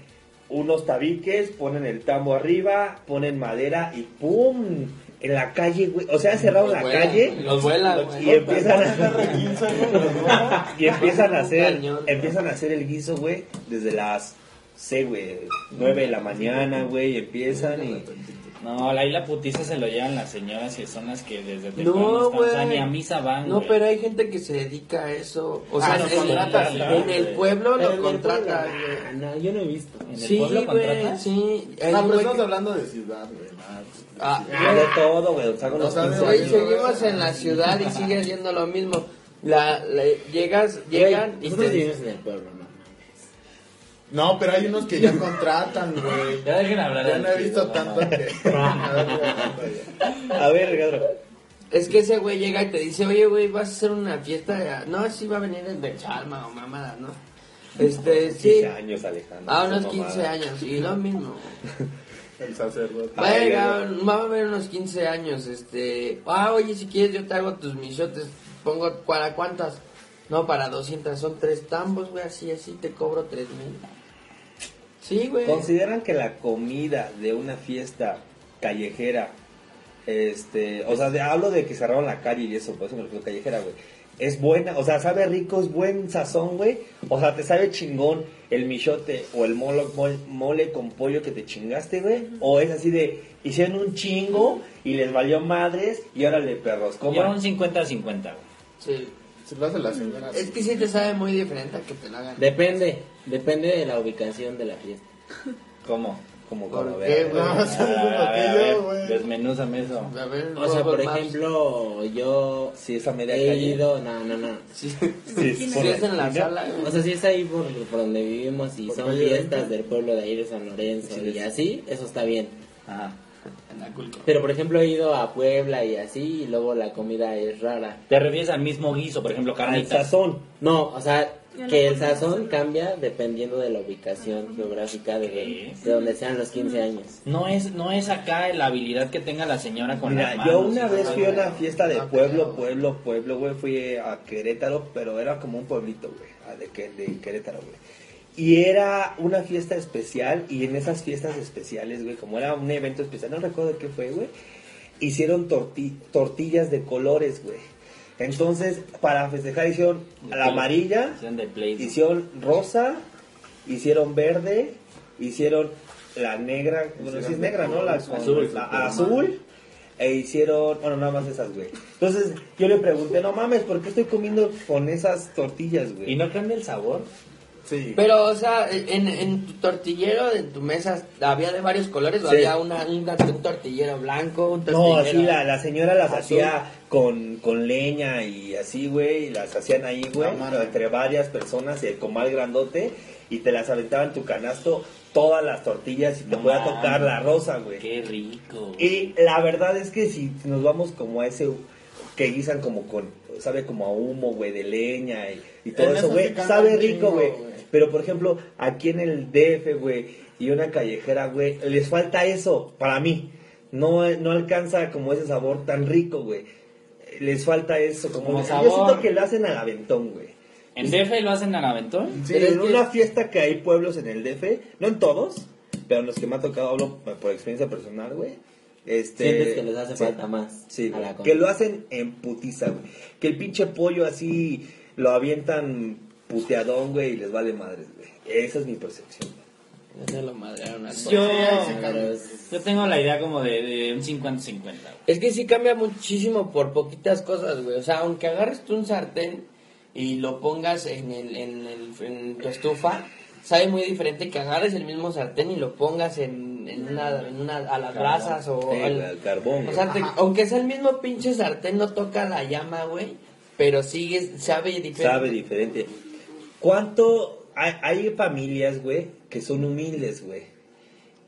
unos tabiques, ponen el tambo arriba, ponen madera y ¡pum! En la calle, güey. O sea, cerrado Los la vuelan, calle. los vuelan, güey. Y empiezan a, R15, güey, los huevos. y empiezan a hacer, empiezan a hacer el guiso, güey, desde las, sé, güey, 9 de la mañana, güey, y empiezan y... No, ahí la putiza se lo llevan las señoras y son las que desde temprano No, están, ni a misa van, No, güey. pero hay gente que se dedica a eso. O Ah, sea, lo en, contratan, en ¿no? el pueblo Pero en lo ah, No, yo no he visto. ¿En el Sí, pueblo güey, contratan? sí. No, pero estamos que- hablando de ciudad, güey. Ah, Ah, de todo, güey, o sea, con O los sea, 15 de- Güey, años. seguimos en la ciudad y sigue haciendo lo mismo. La, la- llegas, llegan y Nosotros te vivimos en el pueblo, no. Pero hay unos que ya contratan, güey. Ya dejen hablar Yo al no he visto tanto que... A ver, Ricardo. Es que ese güey llega y te dice, oye, güey, vas a hacer una fiesta. No, sí va a venir el de Chalma o mamada, ¿no? Este, sí. 15 años, Alejandro. A esa unos 15 mamada. años, y lo mismo. El sacerdote. Ay, Venga, va a haber unos 15 años, este... Ah, oye, si quieres yo te hago tus michotes. Pongo, ¿para cuántas? No, para 200, son tres tambos, güey, así, así, te cobro 3 mil. Sí, güey. ¿Consideran que la comida de una fiesta callejera, este, o sea, de- hablo de que cerraron la calle y eso, por eso me refiero callejera, güey, es buena, o sea, sabe rico, es buen sazón, güey, o sea, te sabe chingón el michote o el mole, mol- mole con pollo que te chingaste, güey, o es así de, hicieron un chingo y les valió madres y órale, perros, Yo coman. un 50-50, güey. Sí. Se lo hace la señora. Es que sí te sabe muy diferente a que te lo hagan. Depende, depende de la ubicación de la fiesta. ¿Cómo? Como ¿Por como qué, ver, güey? Desmenúzame eso. A ver, O sea, por ejemplo, yo Si es a media he calle. ido, no, no, no. Sí, Sí, es por sí es en la sala. O sea, si es ahí por, por donde vivimos y Por son fiestas 20. del pueblo de ahí de San Lorenzo Sí, y sí. así, eso está bien. Ajá. En Aculco. Pero por ejemplo he ido a Puebla y así y luego la comida es rara. Te refieres al mismo guiso, por ejemplo, Al carnitas. sazón. No, o sea, que el sazón cambia dependiendo de la ubicación geográfica de, de donde sean los 15 años. No es, no es acá la habilidad que tenga la señora con Mira, las yo manos. una y vez fui a una fiesta de pueblo, pueblo, pueblo, güey. Fui a Querétaro, pero era como un pueblito, güey. De, que- de Querétaro, güey. Y era una fiesta especial, y en esas fiestas especiales, güey, como era un evento especial, no recuerdo qué fue, güey, hicieron torti- tortillas de colores, güey. Entonces, para festejar hicieron De la amarilla, hicieron de Play, ¿no? hicieron rosa, hicieron verde, hicieron la negra, bueno, sí es negra, ¿no? La Azul. la azul, e hicieron, bueno, nada más esas, güey. Entonces, yo le pregunté, no mames, ¿por qué estoy comiendo con esas tortillas, güey? ¿Y no cambia el sabor? Sí. Pero, o sea, en, en tu tortillero, en tu mesa, ¿había de varios colores o Sí. había una, un, un tortillero blanco, un tortillero... No, así la, la señora las azul? hacía con, con leña y así, güey, y las hacían ahí, güey, No entre varias personas, y el comal grandote, y te las aventaban en tu canasto, todas las tortillas, y te No podía tocar la rosa, güey. Qué rico. Y la verdad es que si nos vamos como a ese que guisan como con, sabe como a humo, güey, de leña y, y todo En eso, güey, sabe rico, güey. Pero por ejemplo, aquí en el DF, güey, y una callejera, güey, les falta eso, para mí. No, no alcanza como ese sabor tan rico, güey. Les falta eso, como, Como yo sabor. siento que lo hacen al aventón, güey. ¿En DF lo hacen al aventón? Sí, en que- una fiesta que hay pueblos en el DF, no en todos, pero en los que me ha tocado, hablo por experiencia personal, güey. Este, Sientes que les hace sí. falta más. Sí, a güey, la que lo hacen en putiza, güey. Que el pinche pollo así lo avientan puteadón, güey, y les vale madres, güey. Esa es mi percepción. Ya se lo madrearon al Yo, yo tengo la idea como de, de un 50-50. güey. Es que sí cambia muchísimo por poquitas cosas, güey. O sea, aunque agarres tú un sartén y lo pongas en, el, en, el, en tu estufa, sabe muy diferente que agarres el mismo sartén y lo pongas en, en una, en una, a las brasas o... Sí, al- güey, al carbón, o güey. sea, te- aunque sea el mismo pinche sartén, no toca la llama, güey. Pero sigue, sabe diferente. Sabe diferente. ¿Cuánto? Hay, hay familias, güey, que son humildes, güey.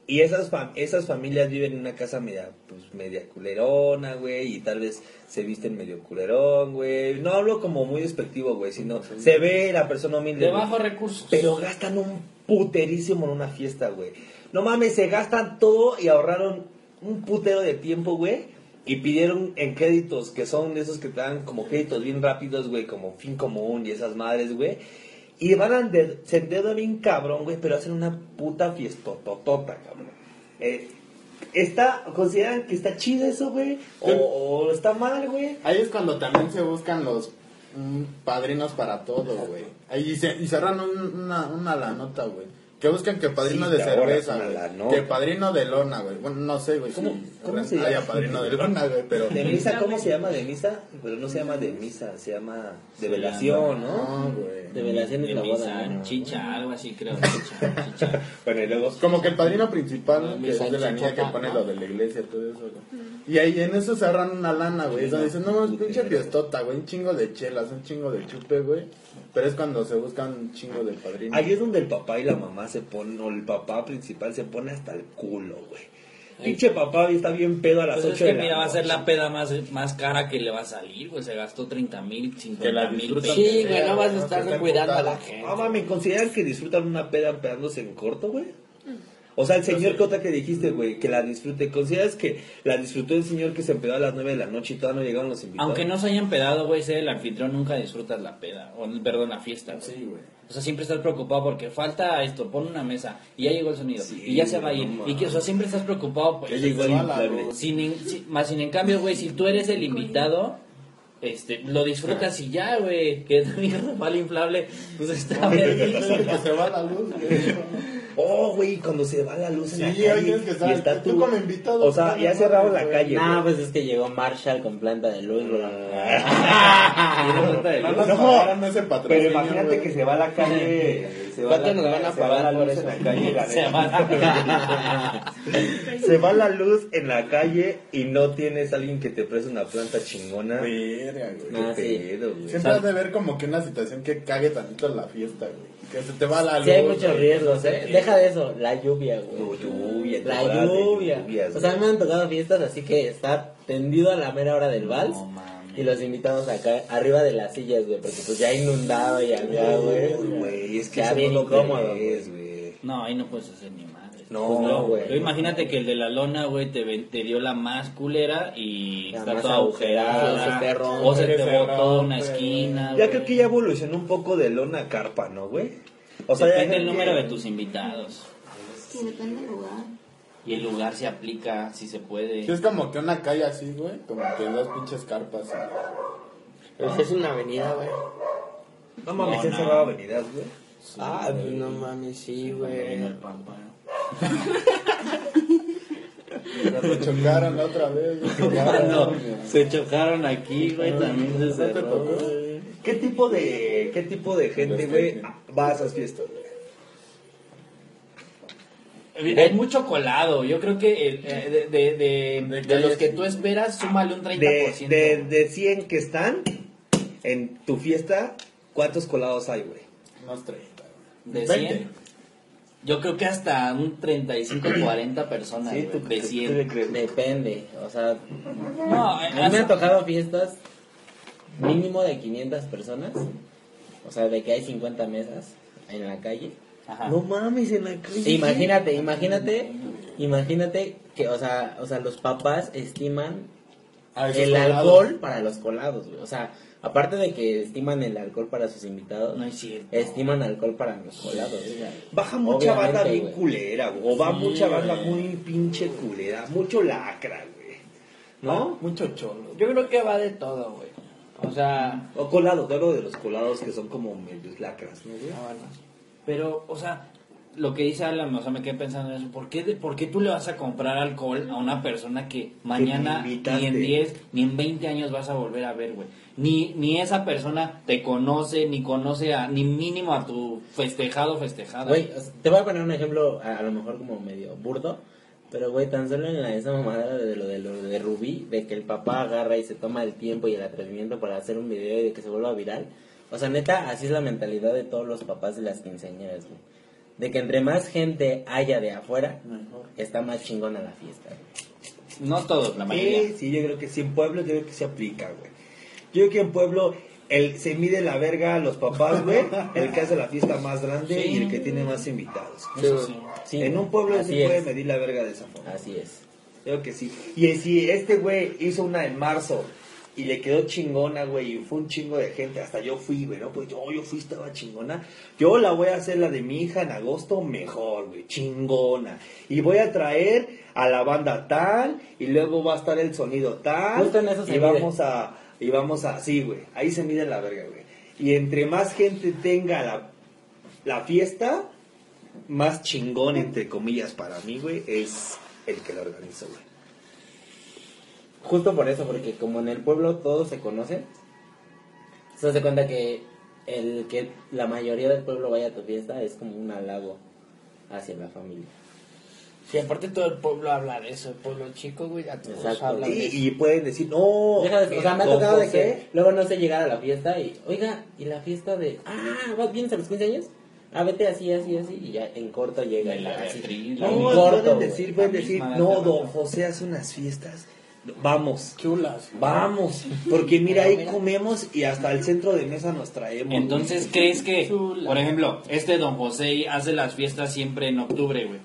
Y esas, fam- esas familias viven en una casa media, pues, media culerona, güey, y tal vez se visten medio culerón, güey. No hablo como muy despectivo, güey, sino se ve la persona humilde. De bajos recursos. Pero gastan un puterísimo en una fiesta, güey. No mames, se gastan todo y ahorraron un putero de tiempo, güey. Y pidieron en créditos, que son de esos que te dan como créditos bien rápidos, güey, como fin común y esas madres, güey. Y van a ende- se endeudan bien cabrón, güey, pero hacen una puta fiestototota, cabrón. Eh, está, ¿Consideran que está chido eso, güey? O, o está mal, güey? Ahí es cuando también se buscan los mm, padrinos para todo, güey. Ahí se, y cerran un- una, una la nota, güey. Que buscan que padrino Sí, de cerveza, güey. Que padrino de lona, güey. Bueno, no sé, güey. ¿Cómo- si cómo se haya llama? padrino de lona, güey, pero... ¿De misa cómo se llama? ¿De misa? Pero no se llama de misa, se llama de velación, ¿no? No, güey. de velación es la misa, boda. ¿no? chicha, algo así creo. Chicha, chicha. Bueno, y luego... Como que el padrino principal, que Misa es de la niña que pone lo de la iglesia, todo eso, güey. Y ahí en eso se ahorran una lana, güey. Donde dicen, no, es pinche fiestota, güey. Un chingo de chelas, un chingo de chupe, güey. Pero es cuando se buscan un chingo del padrino. Ahí es donde el papá y la mamá se ponen, o el papá principal se pone hasta el culo, güey. Pinche papá está bien pedo a las Pues 8 es que de la mira, va a ser la peda más, más cara que le va a salir, güey. Se gastó 30 mil, Que 50 la mil. Sí, güey, no vas a No, estar cuidando a la gente. Ah, mami, ¿consideran que disfrutan una peda pedándose en corto, güey? O sea, el señor Cota que dijiste, güey, que la disfrute. ¿Consideras que la disfrutó el señor que se empedó a las 9 de la noche y todavía no llegaron los invitados? Aunque no se hayan pedado, güey, ser el anfitrión, nunca disfrutas la peda. O, perdón, la fiesta. güey. Sí, güey. O sea, siempre estás preocupado porque falta esto, pon una mesa y ya llegó el sonido Sí, y ya se va a ir. y que, o sea, siempre estás preocupado. Pues, Ya llegó el inflable. sin, en- más sin en cambio, güey, si tú eres el invitado, este, lo disfrutas y ya, güey. Que tu hijo se va al inflable, pues está. Que se va la luz, güey. Oh, güey, cuando se va la luz en Sí, la calle que y está tú tú, como invitado, o sea, ya no cerraron la calle. No, pues es que llegó Marshall con planta de luz. No No, patrocinio, Pero imagínate que se va a la calle, se va, ¿Cuánto la, nos van a se va pagar la luz en la calle, la Se va. Se va la luz en la calle y no tienes alguien que te preste una planta chingona. Verga, güey. No. Ah, sí. pedo, güey. Siempre has de ver como que una situación que cague tantito la fiesta, güey. Que se te va la luz. Sí, hay muchos riesgos, ¿eh? Deja de eso, la lluvia, No, güey. lluvia, La lluvia. lluvias, O sea, me han tocado fiestas así que está tendido a la mera hora del vals. No. Y los invitados acá, arriba de las sillas, güey, porque pues ya inundado y acá, güey. Uy, güey, es que Ya bien no lo incómodo, güey. No, ahí no puedes hacer ni madre. No, Pues no, güey. Pero imagínate que el de la lona, güey, te, ven- te dio la más culera y La está más toda agujerada, se te rompe, o se te se botó una esquina. Ya creo que ya evolucionó un poco de lona a carpa, ¿no, güey? O sea, Depende el que- número de tus invitados. Sí, depende del lugar. Y el lugar se aplica, si se puede. Sí, es como que una calle así, güey. Como que dos pinches carpas. güey. Pues es una avenida, güey. No mames, No, se no. cerrado avenidas, güey. Ah, pues no mames, sí, güey. En el Pampa. Se chocaron la otra vez. güey. Cuando se chocaron aquí, güey, también se ¿No cerró, tocó? güey. ¿Qué tipo de, qué tipo de gente, güey, va a esas fiestas, güey? Hay mucho colado. Yo creo que el- eh, de, de, de- De los que tú esperas, súmale un 30%. De, de, de 100 que están en tu fiesta, ¿cuántos colados hay, güey? Unos 30. ¿De 20. 100? Yo creo que hasta un 35, 40 personas, Sí, ¿tú, de tú- tú 100. le crees? Depende, o sea, No, eh, a mí me han tocado fiestas mínimo de 500 personas. O sea, de que hay 50 mesas en la calle. Ajá. No mames, en la calle. Imagínate, imagínate, imagínate que, o sea, o sea, los papás estiman Ah, el colados. alcohol para los colados, güey. O sea, aparte de que estiman el alcohol para sus invitados, No es cierto. estiman alcohol para los colados. güey. Baja mucha Obviamente, banda bien güey. culera, güey. O va Sí, mucha banda güey. muy pinche culera. Mucho lacra, güey. ¿No? Mucho cholo. Yo creo que va de todo, güey. O sea, O colados, hablo de los colados que son como medios lacras, ¿no, güey? ah, bueno. Pero, o sea, lo que dice Alan, o sea, me quedé pensando en eso. ¿Por qué, de- ¿Por qué tú le vas a comprar alcohol a una persona que mañana, ni en 10, ni en 20 años vas a volver a ver, güey? Ni, ni esa persona te conoce, ni conoce a, ni mínimo a tu festejado, festejada. Güey, te voy a poner un ejemplo, a, a lo mejor como medio burdo, pero güey, tan solo en la, esa mamadera de lo de lo de Rubí, de que el papá agarra y se toma el tiempo y el atrevimiento para hacer un video y de que se vuelva viral. O sea, neta, así es la mentalidad de todos los papás de las quinceañeras, güey. De que entre más gente haya de afuera, está más chingona la fiesta. güey. No todos, la mayoría. Sí, sí, yo creo que sí. En pueblo yo creo que se aplica, güey. Yo creo que en pueblo el, se mide la verga a los papás, güey. El que hace la fiesta más grande Sí. y el que tiene más invitados. Sí. Sí, en un pueblo así se puede es. medir la verga de esa forma. Así es. Yo creo que sí. Y si este güey hizo una en marzo y le quedó chingona, güey, y fue un chingo de gente, hasta yo fui, güey, ¿no? Pues yo, yo fui, estaba chingona. Yo la voy a hacer la de mi hija en agosto mejor, güey, chingona. Y voy a traer a la banda tal, y luego va a estar el sonido tal. Justo en eso se y mide. vamos a, y vamos a, sí, güey, ahí se mide la verga, güey. Y entre más gente tenga la, la fiesta, más chingón, entre comillas, para mí, güey, es el que la organiza, güey. Justo por eso, porque como en el pueblo todos se conocen, se hace cuenta que el que la mayoría del pueblo vaya a tu fiesta es como un halago hacia la familia. Sí, aparte todo el pueblo habla de eso, el pueblo chico, güey, ya todos hablan de Y, eso. y pueden decir, no. Deja de- o sea, me ha tocado de que luego no sé llegar a la fiesta y, oiga, ¿y la fiesta de, ah, ¿vas- vienes a los 15 años? Ah, vete así, así, así, y ya en corto llega. De la así. Beatriz, No, corto, pueden decir, pueden decir, no, don José hace unas fiestas. Vamos, Chulas. vamos. Porque mira, ahí comemos y hasta el centro de mesa nos traemos. Entonces, ¿crees que, Chula. por ejemplo, este don José hace las fiestas siempre en octubre, güey?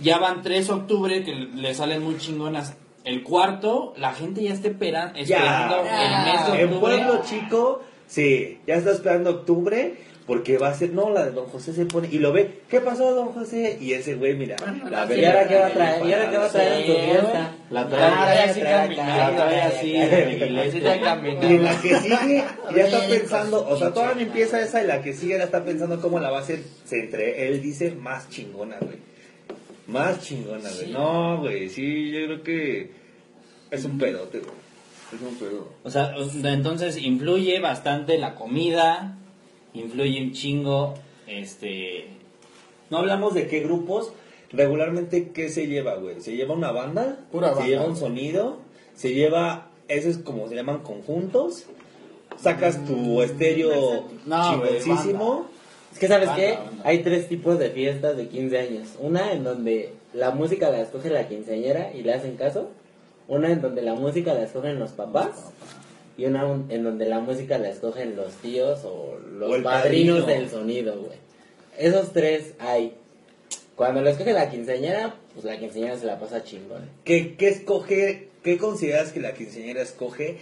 Ya van tres octubre que le salen muy chingonas. El cuarto, la gente ya está espera- esperando Ya. el mes de En octubre. pueblo chico, sí, ya está esperando octubre Porque va a ser, no, la de Don José se pone y lo ve, ¿qué pasó, Don José? Y ese güey, mira, la ¿Y ahora qué va a traer? ¿Y ahora qué va a traer tu? La trae- así caminando, trae así, Y la que sigue, ya está pensando, o sea, todavía no empieza esa y la que sigue ya está pensando cómo la va a hacer, se entre, él dice, más chingona, güey. Más chingona, güey. No, güey, sí, yo creo que es un pedote, güey. Es un pedo. O sea, entonces influye bastante la comida, influye un chingo, este... No hablamos de qué grupos, regularmente, ¿qué se lleva, güey? ¿Se lleva una banda? Pura ¿Se banda. lleva un sonido? ¿Se lleva, eso es como se llaman conjuntos? ¿Sacas tu estéreo No, güey? Es que, ¿sabes Banda, qué? banda. Hay tres tipos de fiestas de 15 años. Una en donde la música la escoge la quinceañera y le hacen caso. Una en donde la música la escogen los papás. Y una un- en donde la música la escogen los tíos o los O padrinos padrino. del sonido, güey. Esos tres hay. Cuando la escoge la quinceañera, pues la quinceañera se la pasa chingón. ¿Qué, qué escoge, qué consideras que la quinceañera escoge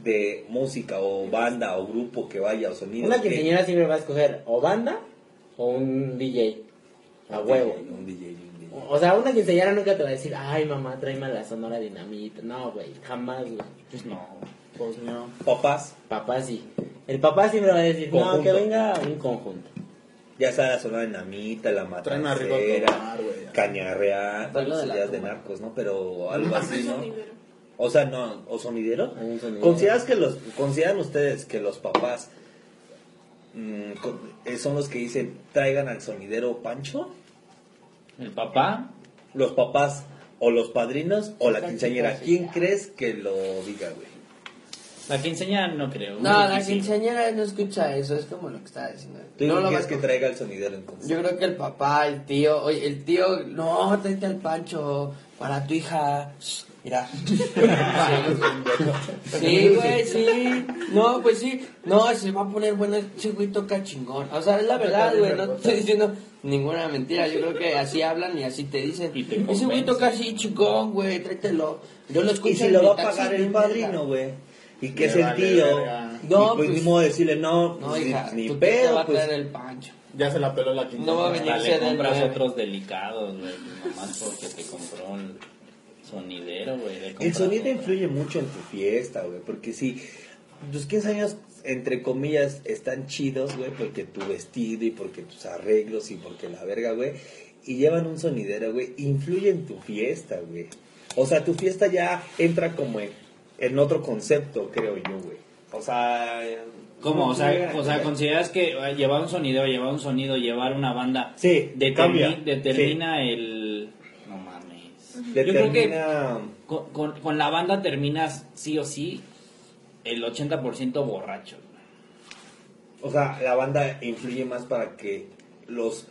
de música o banda o grupo que vaya o sonido? Una quinceañera siempre va a escoger o banda o un DJ. A huevo. Un DJ, un DJ. O sea, una quinceañera nunca te va a decir, ay mamá, tráeme la sonora dinamita. No, güey, jamás, güey. Pues no. Pues no. Papás, Papá sí. El papá siempre va a decir, no, que venga un conjunto. ya sea la zona dinamita, la Traen a Rigo matancera, lo de bueno, la de tumba. narcos, ¿no? Pero algo así, ¿no? O sea, no, o sonidero. ¿Consideras que los, consideran ustedes que los papás mm, con- eh, son los que dicen traigan al sonidero Pancho? El papá, ¿Los papás o los padrinos o la quinceañera? ¿Quién crees que lo diga, güey? La quinceañera no creo. No, la quinceañera no escucha eso, es como lo que estaba diciendo. ¿Tú no lo quieres que traiga el sonidero entonces? Yo creo que el papá, el tío, oye, el tío, no, tráete al Pancho para tu hija. Shh, Mira. Sí, güey, sí. No, pues sí. No, se va a poner bueno. Ese güey toca chingón. O sea, es la verdad, güey. No te estoy diciendo ninguna mentira. Yo creo que así hablan y así te dicen. Y te Ese güey toca así chingón, güey. Tráetelo. Yo lo escucho Y si lo va a pagar el padrino, güey. Y es el vale. No, y pues, pues- ni modo de decirle, no, No, pues, hija, ni tú te pedo, va a pues. traer el Pancho. Ya se la peló la quinceañera. No va a venir. Le compras nueve. otros delicados, güey. Nomás porque te compró el sonidero, güey. El sonido influye mucho en tu fiesta, güey, porque si tus 15 años, entre comillas, están chidos, güey, porque tu vestido y porque tus arreglos y porque la verga, güey, y llevan un sonidero, güey, influye en tu fiesta, güey. O sea, tu fiesta ya entra como en, en otro concepto, creo yo, güey. O sea... ¿Cómo? O sea, o sea, con consideras que eh, llevar un sonido, llevar un sonido, llevar una banda Sí, determi- cambia. determina el... No mames. Yo creo que determina... con, con- con la banda terminas sí o sí el 80% borracho. O sea, la banda influye más para que los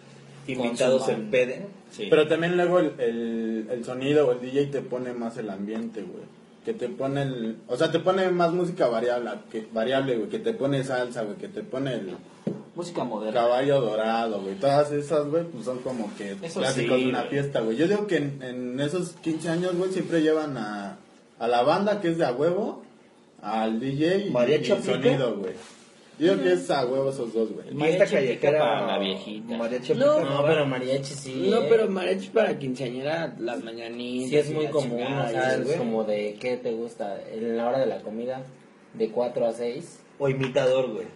invitados se empeden. Sí. Pero también luego el, el, el sonido o el DJ te pone más el ambiente, güey. Que te pone el... O sea, te pone más música variable, que, variable, güey. Que te pone salsa, güey. Que te pone el Música moderna. caballo dorado, güey. Todas esas, güey, pues son como que Eso clásicos sí, de una güey. fiesta, güey. Yo digo que en, en esos 15 años, güey, siempre llevan a, a la banda que es de a huevo, al DJ y, ¿Mariachi y sonido, güey. Yo digo que es a huevo esos dos, güey. Mariachi callejera para la viejita. mariachi No, pero mariachi sí. No, eh. pero mariachi para quinceañera, las mañanitas. Sí es muy común, chingada, o sea, y es güey. como de, ¿qué te gusta? En la hora de la comida, de 4 a 6. O imitador, güey.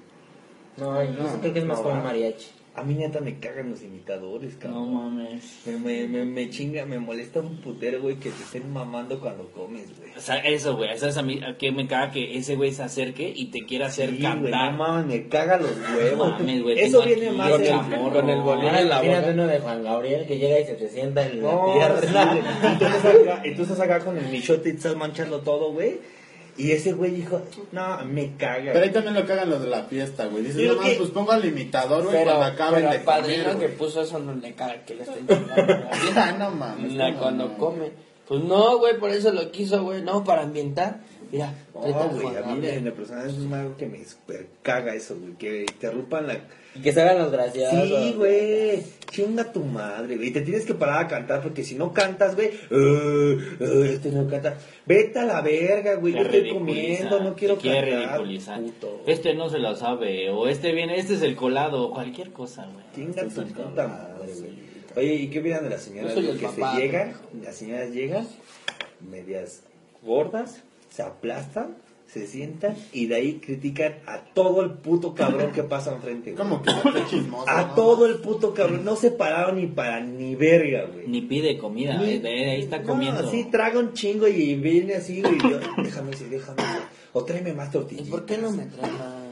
No, yo No, creo que es más no, como va. mariachi. A mí neta me cagan los imitadores, No cabrón. mames. Me, me, me, me chinga, me molesta un putero, güey, que te estén mamando cuando comes, güey. O sea, eso, güey. Eso es a mí que me caga que ese güey se acerque y te quiera hacer Sí, cantar. no mames, me caga los huevos. mames, güey, Eso viene más con el con el Ahora en la boca. uno de Juan Gabriel que llega y se te sienta en la No, tierra. sí, estás acá, y tú estás acá con el michote y te estás manchando todo, güey. Y ese güey dijo, no, me caga. Pero ahí también lo cagan los de la fiesta, güey. Dices, no más, que- pues pongo al imitador, güey, Pero, cuando acaben pero de al padrino comer, que puso eso no le caga que le estén chingando. Ah, no mames. La- no, cuando no. come. Pues no, güey, por eso lo quiso, güey. No, para ambientar. Mira, No, güey, a mí en la persona es algo que me super caga eso, güey. Que interrumpan la. Y que se hagan los graciosos. Sí, güey. Chinga tu madre, güey. Te tienes que parar a cantar porque si no cantas, güey. Uh, uh, este no canta. Vete a la verga, güey. Yo Te estoy comiendo, no quiero cantar. ridiculizar. puto. Este no se la sabe, o este viene, este es el colado, o cualquier cosa, güey. Chinga tu puta madre, güey. Oye, ¿y qué opinan de las señoras Yo soy güey, el que papá, se llegan? Las señoras llegan, medias gordas, se aplastan, se sientan y de ahí critican a todo el puto cabrón que pasa enfrente, güey. Como que qué chismoso. A ¿no? todo el puto cabrón. No se pararon ni para ni verga, güey. Ni pide comida, Ni- eh, de ahí está No, comiendo. sí, traga un chingo y viene así, güey. y yo, déjame ese, déjame. O tráeme más ¿Y tortillas. por qué no me más?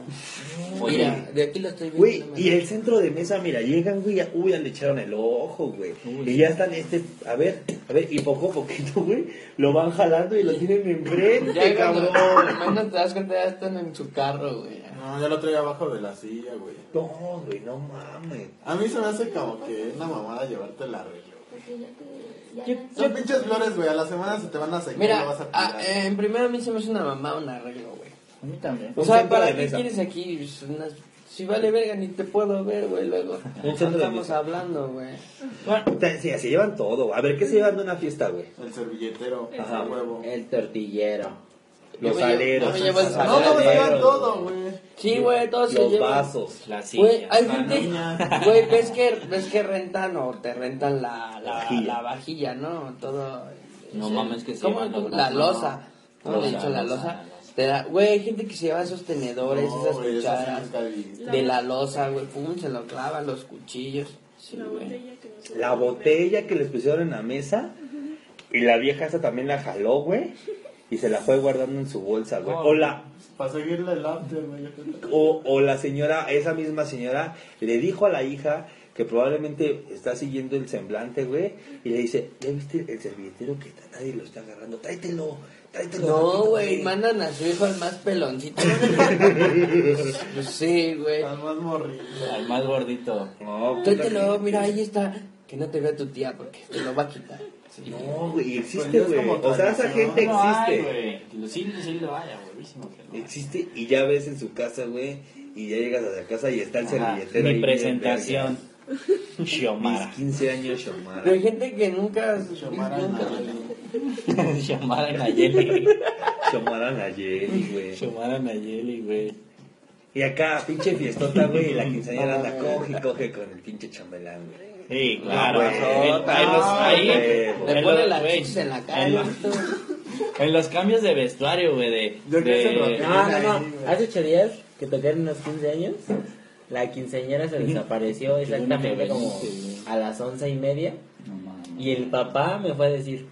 Oye. Mira, de aquí lo estoy viendo. Güey, y el centro de mesa, mira, llegan, güey, ya- uy, ya le echaron el ojo, güey. Y ya están, este, a ver, a ver, y poco a poquito, güey, lo van jalando y lo tienen enfrente, Ya cabrón. cuando menos te das cuenta, ya están en su carro, güey. No, ya lo traía abajo de la silla, güey. No, güey, no mames. A mí se me hace como que una mamada llevarte la arreglo. Porque ya te. Ya no- Son pinches flores, güey. A la semana se te van a lo Mira, vas a eh, en primero a mí se me hace una mamá un arreglo, güey. A mí también. O sea, ¿para de qué mesa. quieres aquí? Pues, unas- Si vale verga, ni te puedo ver, güey, luego. De Estamos hablando, güey. Sí, se llevan todo. A ver, ¿qué se llevan de una fiesta, güey? El servilletero, Ajá. el huevo. El tortillero. Los aleros. yo me No, no, llevan todo, güey. Sí, güey, todos se Los llevan. vasos. La Güey, silla. hay la gente, niña. güey, ves que, ves que rentan o te rentan la, la, Vajilla. la vajilla, ¿no? Todo. No mames, que se ¿Cómo, los- La no. losa. ¿Cómo le he Loza, dicho la loza, losa? Te da, güey, hay gente que se lleva esos tenedores, No, esas güey, eso sí cucharas de la losa, güey, pum, se lo clavan los cuchillos. Sí, La botella que no se La botella que les pusieron en la mesa y la vieja esa también la jaló, güey. Y se la fue guardando en su bolsa, güey. O la, Para seguirle el after, güey. o, o la señora, esa misma señora, le dijo a la hija que probablemente está siguiendo el semblante, güey. Y le dice, ¿ya viste el servilletero que nadie lo está agarrando? Tráetelo. No, güey, mandan a su hijo el más peloncito. pues sí, güey. Al más morrido. Al más gordito. No, puta Tráetelo, mira, ahí está. Que no te vea tu tía porque te lo va a quitar. Sí. No, güey, Pues existe, güey. como O sea, esa gente No hay, existe. güey. Sí, sí lo hay, buenísimo que. Existe y ya ves en su casa, güey. Y ya llegas a la casa y está el Ajá, servilletero. Mi presentación. Xiomara. Mis 15 años, Xiomara. Pero hay gente que nunca. Xiomara Nayeli. Xiomara Nayeli. Xiomara Nayeli, güey. Xiomara Nayeli, güey. Y acá, pinche fiestota, güey. Y la quinceañera anda coge y coge con el pinche chambelán, güey. Sí, claro. güey. Ah, ahí, güey. Le pone güey, chichis en la cara. en los- En los cambios de vestuario, güey, de... Se de- lo- No, no, no. Ahí. Hace ocho días que tocaron unos 15 años. La quinceañera se desapareció exactamente como a las once y media. Y el papá me fue a decir: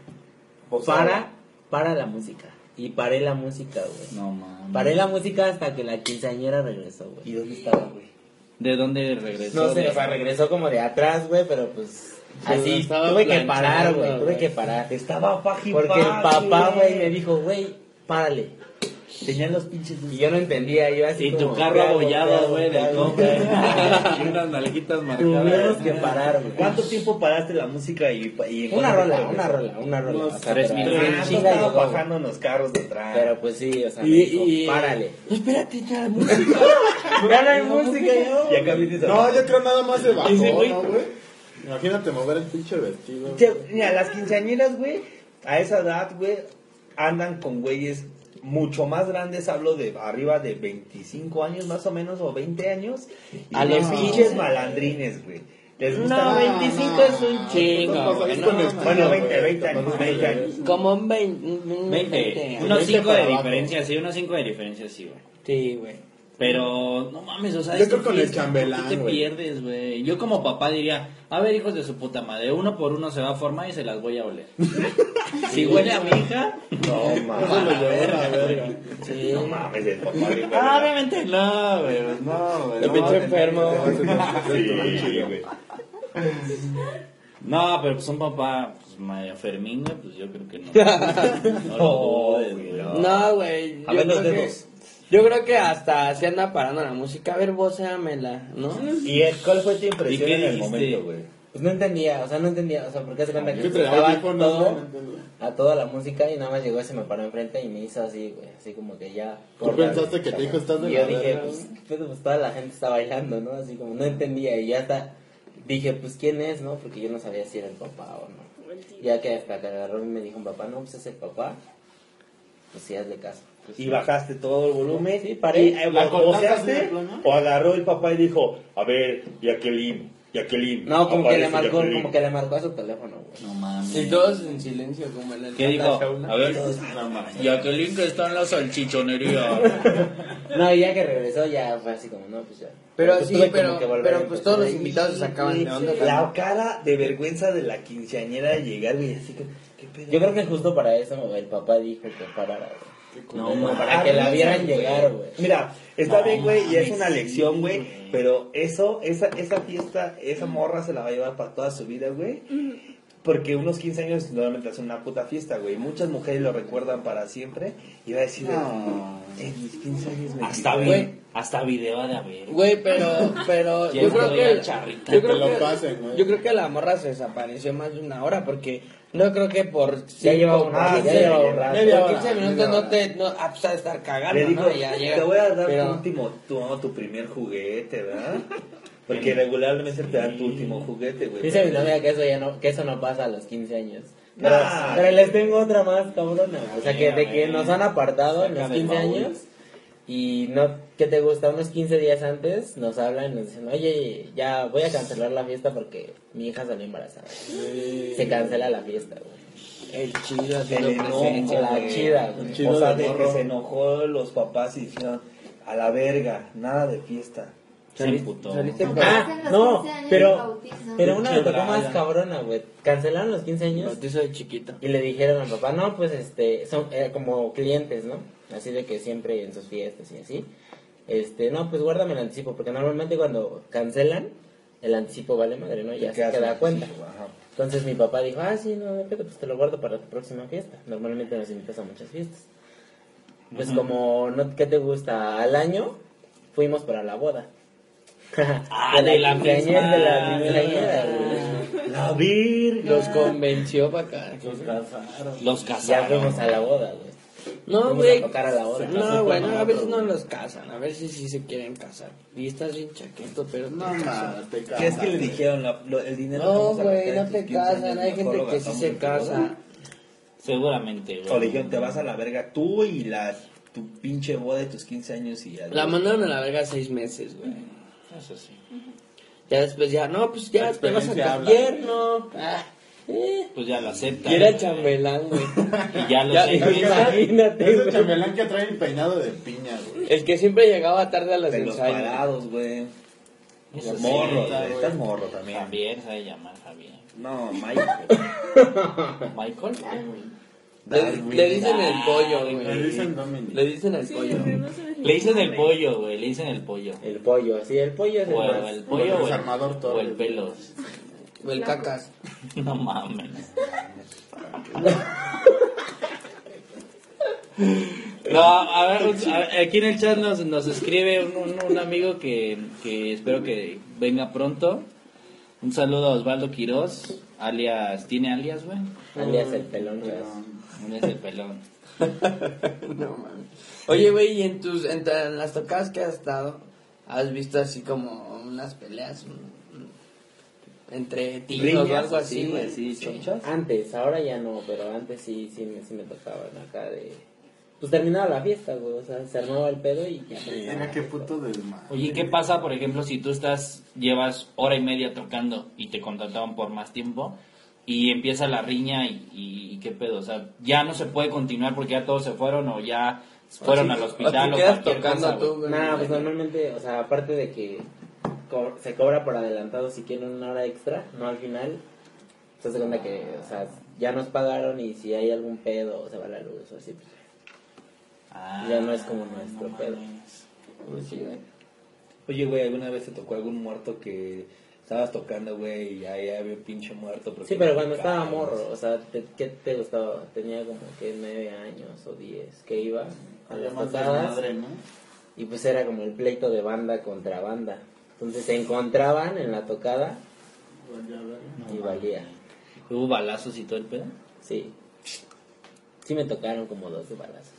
Para, para la música. Y paré la música, güey. No mames. Paré la música hasta que la quinceañera regresó, ¿Y güey. dónde estaba, güey? ¿De dónde regresó? No sé, o sea, regresó como de atrás, güey, pero pues. Así, estaba tuve que parar, güey, tuve que parar. Estaba paji Porque el papá, güey, me dijo, güey, párale. Tenían los pinches Y yo no entendía, yo así Y tu como, carro ¿qué hago, abollado, güey, del cobre. y unas nalguitas Tuvimos marcadas. que parar, güey. ¿Cuánto tiempo paraste la música y, y Una rola, una rola, una rola. Unos o sea, tres minutos. Ah, bajando los carros de atrás. Pero pues sí, o sea, Y- y- párale. Espérate, ya, música. Ya no hay música, yo. y acá. No, yo creo nada más se bajó, güey- ¿no, güey? Imagínate mover el pinche vestido. Mira, las quinceañeras, güey, a esa edad, güey, andan con güeyes mucho más grandes, hablo de arriba de 25 años más o menos, o 20 años, y A los pinches 15. malandrines, güey. Les gusta No, más- 25 es un chingo, no. Bueno, 20, güey, 20 años, capaz 20 años. Como un 20. un 20. 20 Unos 20 5 para de diferencia, sí, unos 5 de diferencia, sí, güey. Sí, güey. Pero, no mames, o sea, Yo creo con el chambelán, ¿por qué te güey. pierdes, güey? Yo como papá diría, a ver, hijos de su puta madre, uno por uno se va a formar y se las voy a oler. si huele a mi hija, No, mames. A la verga. Sí. No mames, el papá ah, obviamente no, güey, pues no, güey. El pinche enfermo. Sí, güey. No, pero pues un papá, pues María Fermín, güey, pues yo creo que no. No güey. No, güey. A ver los dedos. Yo creo que hasta se anda parando la música. A ver, vos, éamela, ¿no? ¿Y el- cuál fue tu ¿Y impresión en el momento, güey? pues no entendía, o sea, no entendía, o sea, porque se cuenta que Yo traía estaba todo, a toda la música y nada más llegó ese me paró enfrente y me hizo así, güey, así como que ya. ¿Tú pensaste que te dijo, "Estás de Y la yo dije, verga"? pues, pero, pues toda la gente está bailando, ¿no? Así como no entendía y ya hasta dije, pues quién es, ¿no? Porque yo no sabía si era el papá o no. Ya que hasta que agarró y me dijo un papá, no, pues es el papá, pues sí, hazle caso. Pues, Y bajaste todo el volumen. Sí, paré. Y, eh, ¿La plano? O agarró el papá y dijo, a ver, Jacqueline, Jacqueline. No, como que le marcó, Jacqueline". como que le marcó a su teléfono, güey. No mames. Y todos en silencio, como en el ¿Qué dijo? A ver. Jacqueline que está en la salchichonería. No, y ya que regresó ya fue así como, no, pues ya. Pero Pues sí, pero, volver pero a pues todos los invitados se sacaban de onda. La cara de vergüenza de la quinceañera de llegar, güey, así que, ¿qué pedo? Yo creo que justo para eso el papá dijo que parara, güey. No, mames. para que la vieran llegar, güey. Mira, está No bien, güey, y es una lección, güey, güey. pero eso, esa, esa fiesta, esa morra se la va a llevar para toda su vida, güey. Porque unos 15 años normalmente es una puta fiesta, güey. Muchas mujeres lo recuerdan para siempre y va a decir, No. en mis 15 años me Hasta, quité". vi- hasta video de haber. Güey, pero, pero ¿Quién yo creo que, veía charrita? yo creo Que lo que, pasen, güey. yo creo que la morra se desapareció más de una hora porque no creo que por Ya cinco, llevaba un rato, quince- ya llevaba un rato. media Por hora, 15 minutos no te, no, a pesar de estar cagando, Le digo, ¿no? Ya llega. te voy a dar Pero- tu último, tu, tu primer juguete, ¿verdad? Porque regularmente te dan tu último juguete, güey. Dice mi novia que eso ya no, que eso no pasa a los 15 años. Pero, Nah. pero les tengo otra más cabrona. O sea, que de que nos han apartado en los del 15 baúl. años y no, ¿qué te gusta? Unos 15 días antes nos hablan y nos dicen, oye, ya voy a cancelar la fiesta porque mi hija salió embarazada. Se cancela la fiesta, güey. El chido haciendo presencia. la güey. chida, güey. El chido O sea, de que se enojó los papás y dijeron, a la verga, nada de fiesta. Se con Ah, los no, 15 años pero, pero una me tocó más cabrona, güey. Cancelaron los 15 años bautizo de chiquito. y le dijeron al papá, no, pues este, son eh, como clientes, ¿no? Así de que siempre en sus fiestas y así. Este, no, pues guárdame el anticipo, porque normalmente cuando cancelan, el anticipo vale madre, ¿no? Ya se en- cuenta. ajá. Entonces mi papá dijo, ah, sí, no, de pedo, pues te lo guardo para tu próxima fiesta. Normalmente nos invitas a muchas fiestas. Pues como, no, ¿qué te gusta? Al año fuimos para la boda. Ah, de la quinceañera, de la quinceañera. La virgen. Los convenció para acá. Los Ya casaron. fuimos a la boda, güey. No, güey. a tocar a la boda. No, güey, no, a veces no los casan, a veces sí se quieren casar. Y estás bien chaqueto, pero no. No, nada, te ¿Qué es que le dijeron? La- lo- el dinero No, güey, no te 15 años, casan. Hay gente que sí se casa. Seguramente, güey. O le dijeron, te vas a la verga tú y la, tu pinche boda de tus 15 años y ya. La mandaron a la verga seis meses, güey. Eso sí. Ya después ya, no, pues ya te vas a gobierno. Ah. Pues ya lo acepta. Y era el chambelán, güey. Y ya lo Ya, sé. Imagínate, Es el chambelán que trae el peinado de piña, güey. El que siempre llegaba tarde a los Pelos ensayos. parados, güey. Eso sí. Morro, güey. güey. Estás morro también. Javier, sabe llamar Javier. No, Mike. Michael. Le, le dicen el pollo, Le güey. dicen Dominic. Le dicen el pollo. Le dicen el pollo, güey. Le dicen el pollo. El pollo, sí, el pollo es el O el, más. el pollo o el, o el pelos. O el cacas. No mames. No, a ver, aquí en el chat nos, nos escribe un, un- un amigo que, que espero que venga pronto. Un saludo a Osvaldo Quiroz, alias, ¿tiene alias, güey? Alias el pelón, güey. Alias el pelón. No mames. Oye, güey, y en tus en, las tocadas que has estado, has visto así como unas peleas entre tíos o algo así, sí, güey. sí, chonchas. Antes, ahora ya no, pero antes sí, sí, me- sí me tocaban acá de... Pues terminaba la fiesta, güey, o sea, se armaba el pedo y ya. Mira qué puto desmadre. Oye, ¿qué pasa, por ejemplo, si tú estás, llevas hora y media tocando y te contrataban por más tiempo y empieza la riña y, y- y qué pedo? O sea, ya no se puede continuar porque ya todos se fueron o ya fueron al hospital o o, te quedas cualquier tocando cosa, tú, güey. güey. Nada, pues normalmente, o sea, aparte de que co- se cobra por adelantado si quieren una hora extra, no al final, se hace cuenta que, o sea, ya nos pagaron y si hay algún pedo o se va la luz o así, pues Ah, Ya no es como nuestro pedo. Pues sí, güey. Oye, güey, ¿alguna vez te tocó algún muerto que estabas tocando, güey, y ahí había un pinche muerto? Sí, pero cuando estaba morro, o sea, te- ¿qué te gustaba? Tenía como que nueve años o diez que iba a las tocadas y pues era como el pleito de banda contra banda. Entonces se encontraban en la tocada Y valía. Hubo balazos y todo el pedo. Sí. Sí me tocaron como 12 balazos.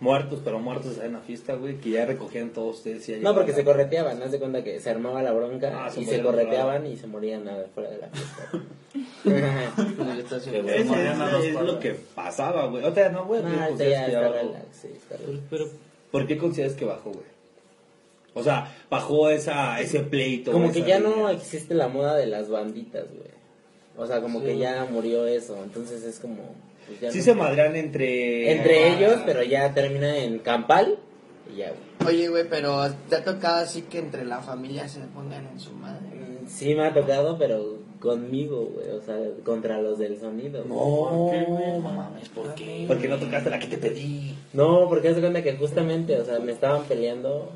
Muertos, pero muertos en la fiesta, güey, que ya recogían todos ustedes. y ya No, porque se correteaban, haz de cuenta que se armaba la bronca Ah, se y se morían correteaban y se morían fuera de la fiesta. Bueno, Eso es lo que pasaba, güey. O sea, no, güey. no, ¿por qué ahorita consideras ya está relax, sí, está relax. Pero, ¿por qué consideras que bajó, güey? O sea, bajó esa, ese pleito. Como que ya no existe la moda de las banditas, güey. O sea, como que ya murió eso, entonces es como... pues, ya Sí no- se madrean entre... Entre ellos, pero ya termina en campal y ya, güey. Oye, güey, pero ¿te ha tocado así que entre la familia se pongan en su madre? Mm, Sí me ha tocado, pero conmigo, güey, o sea, contra los del sonido. güey. No, No mames, ¿por qué? Porque no tocaste la que te pedí. No, porque se cuenta que justamente, o sea, me estaban peleando.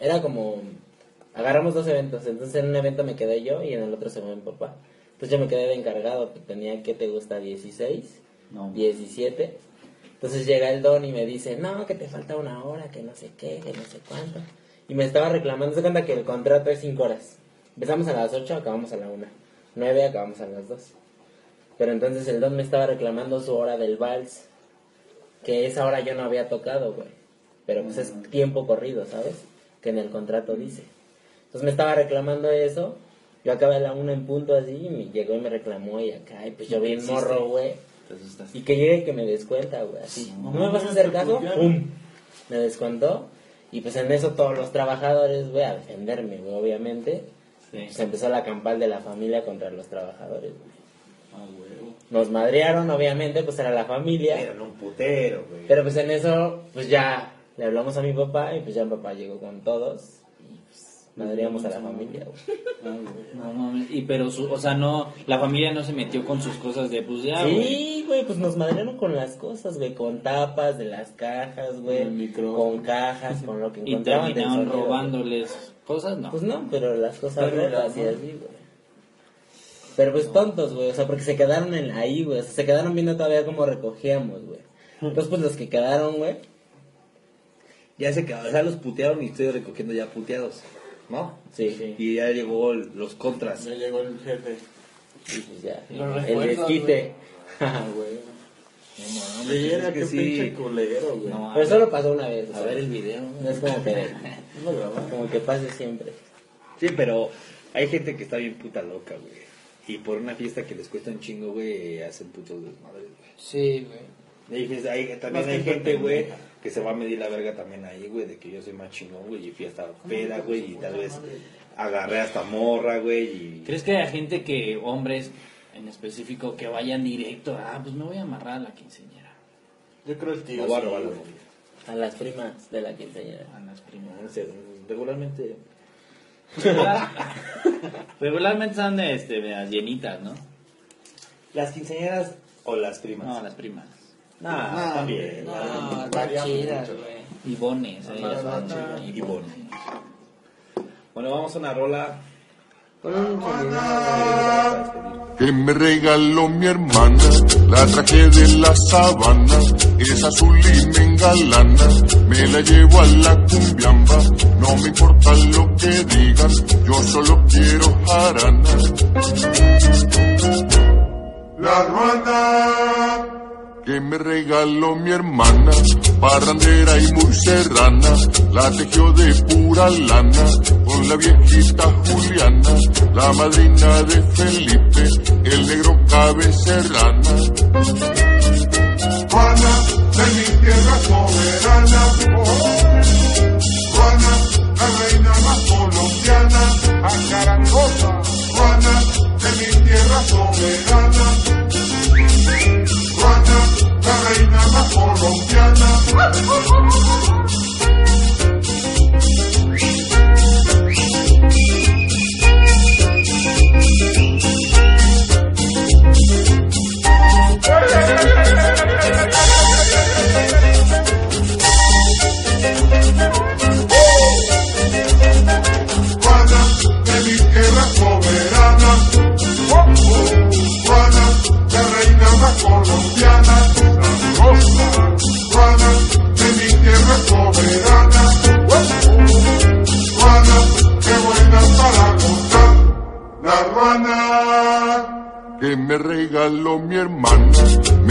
Era como. Agarramos dos eventos. Entonces en un evento me quedé yo y en el otro se fue mi papá. Entonces yo me quedé de encargado. que Tenía, ¿qué te gusta? 16, No. 17. Entonces llega el don y me dice, no, que te falta una hora, que no sé qué, que no sé cuánto. Y me estaba reclamando. Se cuenta que el contrato es 5 horas. Empezamos a las 8, acabamos a la 1. 9, acabamos a las 2. Pero entonces el don me estaba reclamando su hora del vals que esa hora yo no había tocado, güey. Pero pues es tiempo corrido, ¿sabes? Que en el contrato dice. Entonces me estaba reclamando eso. Yo acabé a la una en punto así y me llegó y me reclamó y acá. Y pues yo vi el morro, güey. Y que llegue y que me descuenta, güey. Así. ¿No me vas a hacer caso? ¡Pum! Me descontó. Y pues en eso todos los trabajadores, güey, a defenderme, güey, obviamente. Sí. Se empezó la campal de la familia contra los trabajadores, güey. Ah, huevo. Nos madrearon, obviamente, pues era la familia. Eran un putero, güey. Pero pues en eso, pues ya le hablamos a mi papá y pues ya mi papá llegó con todos y pues madreamos a la familia, güey. No mames. Y pero, su, o sea, no, la familia no se metió con sus cosas de, pues ya. Sí, güey, pues nos madrearon con las cosas, güey, con tapas de las cajas, güey, con cajas, con lo que Y encontraban del terminaron güey. robándoles cosas, no. Pues no, pero las cosas Pero rotas y así, güey. Pero pues tontos, güey, o sea, porque se quedaron en ahí, güey, o sea, se quedaron viendo todavía cómo recogíamos, güey. Entonces, pues los que quedaron, güey, Ya se quedaron, o sea, los putearon y estoy recogiendo ya puteados, ¿no? sí, Y ya llegó el- los contras. Ya llegó el jefe. y pues ya, Los el desquite. Ah, güey. Sí, era es que sí. pinche culero, güey. No, Pero solo pasó una vez. A ver el video. No es como que, ¿No como que pase siempre. Sí, pero hay gente que está bien puta loca, güey. Y por una fiesta que les cuesta un chingo, güey, hacen putos desmadres, güey. Sí, güey. Hay- hay- también Más hay gente güey. Que se va a medir la verga también ahí, güey, de que yo soy más chingón, güey, y fiesta peda, güey, y tal vez agarré hasta morra, güey, y... ¿Crees que hay gente que, hombres en específico, que vayan directo, ah, pues me voy a amarrar a la quinceañera, Yo creo el tío. Sí. A las primas de la quinceañera. a las primas? No sé, regularmente... Regularmente son este, las llenitas, ¿no? ¿Las quinceañeras o las primas? No, las primas. Nah, también. No, mucho. güey. Y chidas. Y. Bueno, vamos a una rola que me regaló mi hermana, la traje de la sabana, es azul y me engalana, me la llevo a la cumbiamba, no me importa lo que digan, yo solo quiero jarana. La ruana que me regaló mi hermana, parrandera y muy serrana, la tejió de pura lana, con la viejita Juliana, la madrina de Felipe, el negro cabecerrana. Juana de mi tierra soberana, Juana, la reina más colombiana, acarangosa, Juana de mi tierra soberana. Más colombiana.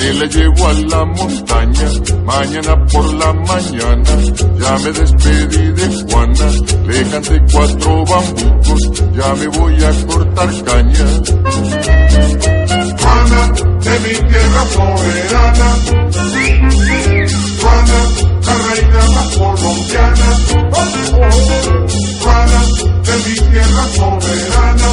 Me la llevo a la montaña, mañana por la mañana. Ya me despedí de Juana, le canté cuatro bambucos, ya me voy a cortar caña. Juana, de mi tierra soberana. Juana, la reina más colombiana. Juana, de mi tierra soberana.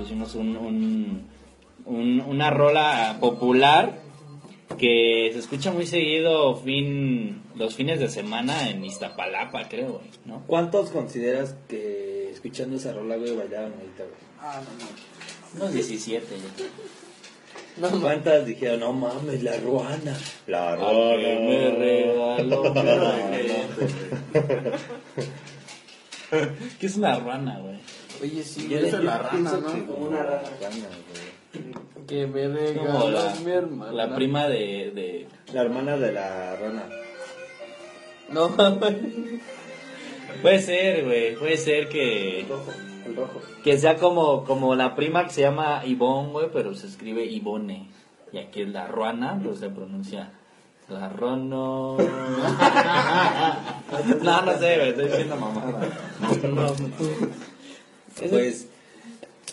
Pusimos un, un- un- una rola popular que se escucha muy seguido fin los fines de semana en Iztapalapa, creo, güey, ¿no? ¿Cuántos consideras que escuchando esa rola, güey, bailaron ahorita, güey? Unos 17. ya. ¿Cuántas dijeron, no mames, la ruana? La Porque me regaló ¿Qué es una rana, güey? Oye, sí, Yo le- la rana, ¿no? que como una rana. Que me la, mi hermana. la prima de, de... La hermana de la rana. No mames. Puede ser, güey, puede ser que... El rojo. Que sea como, como la prima que se llama Ivonne, güey, pero se escribe Ivone. Y aquí es la ruana, pues se pronuncia la rono. no, no sé, güey, estoy diciendo mamada. Pues,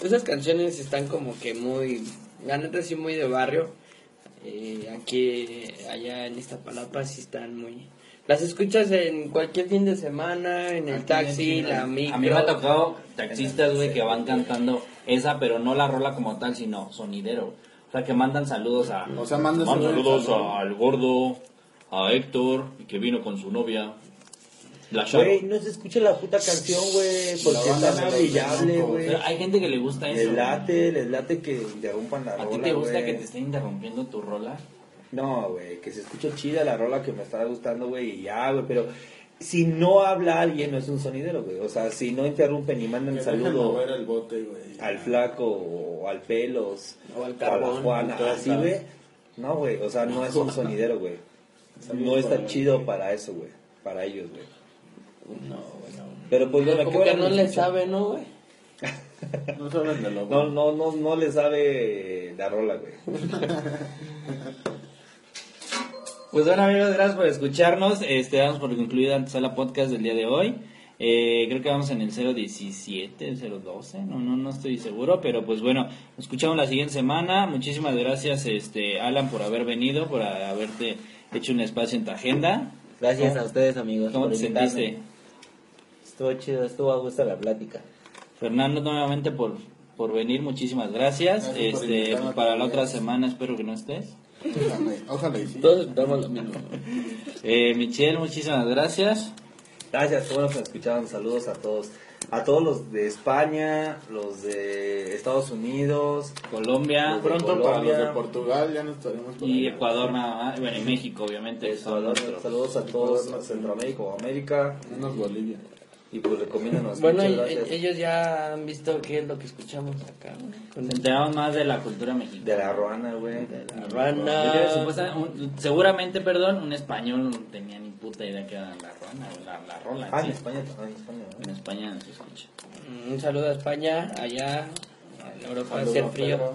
Esas canciones están como que muy, la neta sí muy de barrio. Eh, aquí, allá en Iztapalapa sí están muy... Las escuchas en cualquier fin de semana, en el taxi, la micro. A mí me ha tocado taxistas, güey, que van cantando esa, pero no la rola como tal, sino sonidero. O sea, que mandan saludos a... O sea, mandan saludos saludos a- al gordo, a Héctor, y que vino con su novia. Güey, no se escucha la puta canción, güey, porque de los brillable, güey. Hay gente que le gusta eso. Les late, les late que interrumpan la ¿A rola, ti te gusta que te estén interrumpiendo tu rola? No, güey, que se escucha chida la rola que me está gustando, güey, y ya, güey, pero si no habla alguien no es un sonidero, güey. O sea, si no interrumpen y mandan saludo mover el bote, güey. al flaco o al pelos O al a carbón, la Juana, todo así, güey. No, güey, o sea, no es un sonidero, güey. No está chido para eso, güey. Para ellos, güey. No, bueno. Pero pues bueno, ¿qué Como que van a no le sabe, ¿no, güey? No saben de lo No, no, no, no le sabe la rola, güey. Pues bueno amigos, gracias por escucharnos. Este, damos por concluida la podcast del día de hoy. Eh, creo que vamos en el 017, el 012, no, no, no estoy seguro, pero pues bueno, nos escuchamos la siguiente semana. Muchísimas gracias, este, Alan, por haber venido, por haberte hecho un espacio en tu agenda. Gracias ¿Cómo- a ustedes, amigos. ¿Cómo por te invitarme. sentiste? Estuvo chido, estuvo a gusto la plática. Fernando, nuevamente por, por venir, muchísimas gracias. Gracias este, para la otra semana espero que no estés. Ojalá, ojalá y sí. Todos estamos lo mismo. Eh, Michelle, muchísimas gracias. Gracias, qué bueno que escucharon. Saludos a todos. A todos los de España, los de Estados Unidos. Colombia Los de Pronto para los Colombia. de Portugal ya no estaremos por y ahí. Ecuador nada más. Bueno, y México, obviamente. nuestros. Saludos a todos, a Centroamérica o América. Menos Bolivia. Y pues recomiéndanos. Bueno, ellos ya han visto qué es lo que escuchamos acá. Nos enteramos más de la cultura mexicana. De la ruana, güey. La que supuesta- un- seguramente, perdón, un español no tenía ni puta idea que era la ruana, la, la rola. Ah, sí. en España, ah, en España. ¿no? En España no se escucha. Un saludo a España, allá, a Europa, hacer frío. Pedro.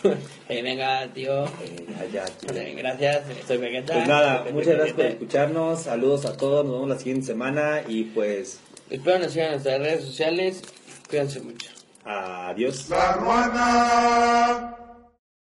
Eh, venga, tío. Eh, allá, tío. Eh, Gracias, soy Vegeta. Pues nada, muchas gracias por escucharnos. Saludos a todos. Nos vemos la siguiente semana. Y pues, Espero nos sigan en nuestras redes sociales. Cuídense mucho. adiós. La ruana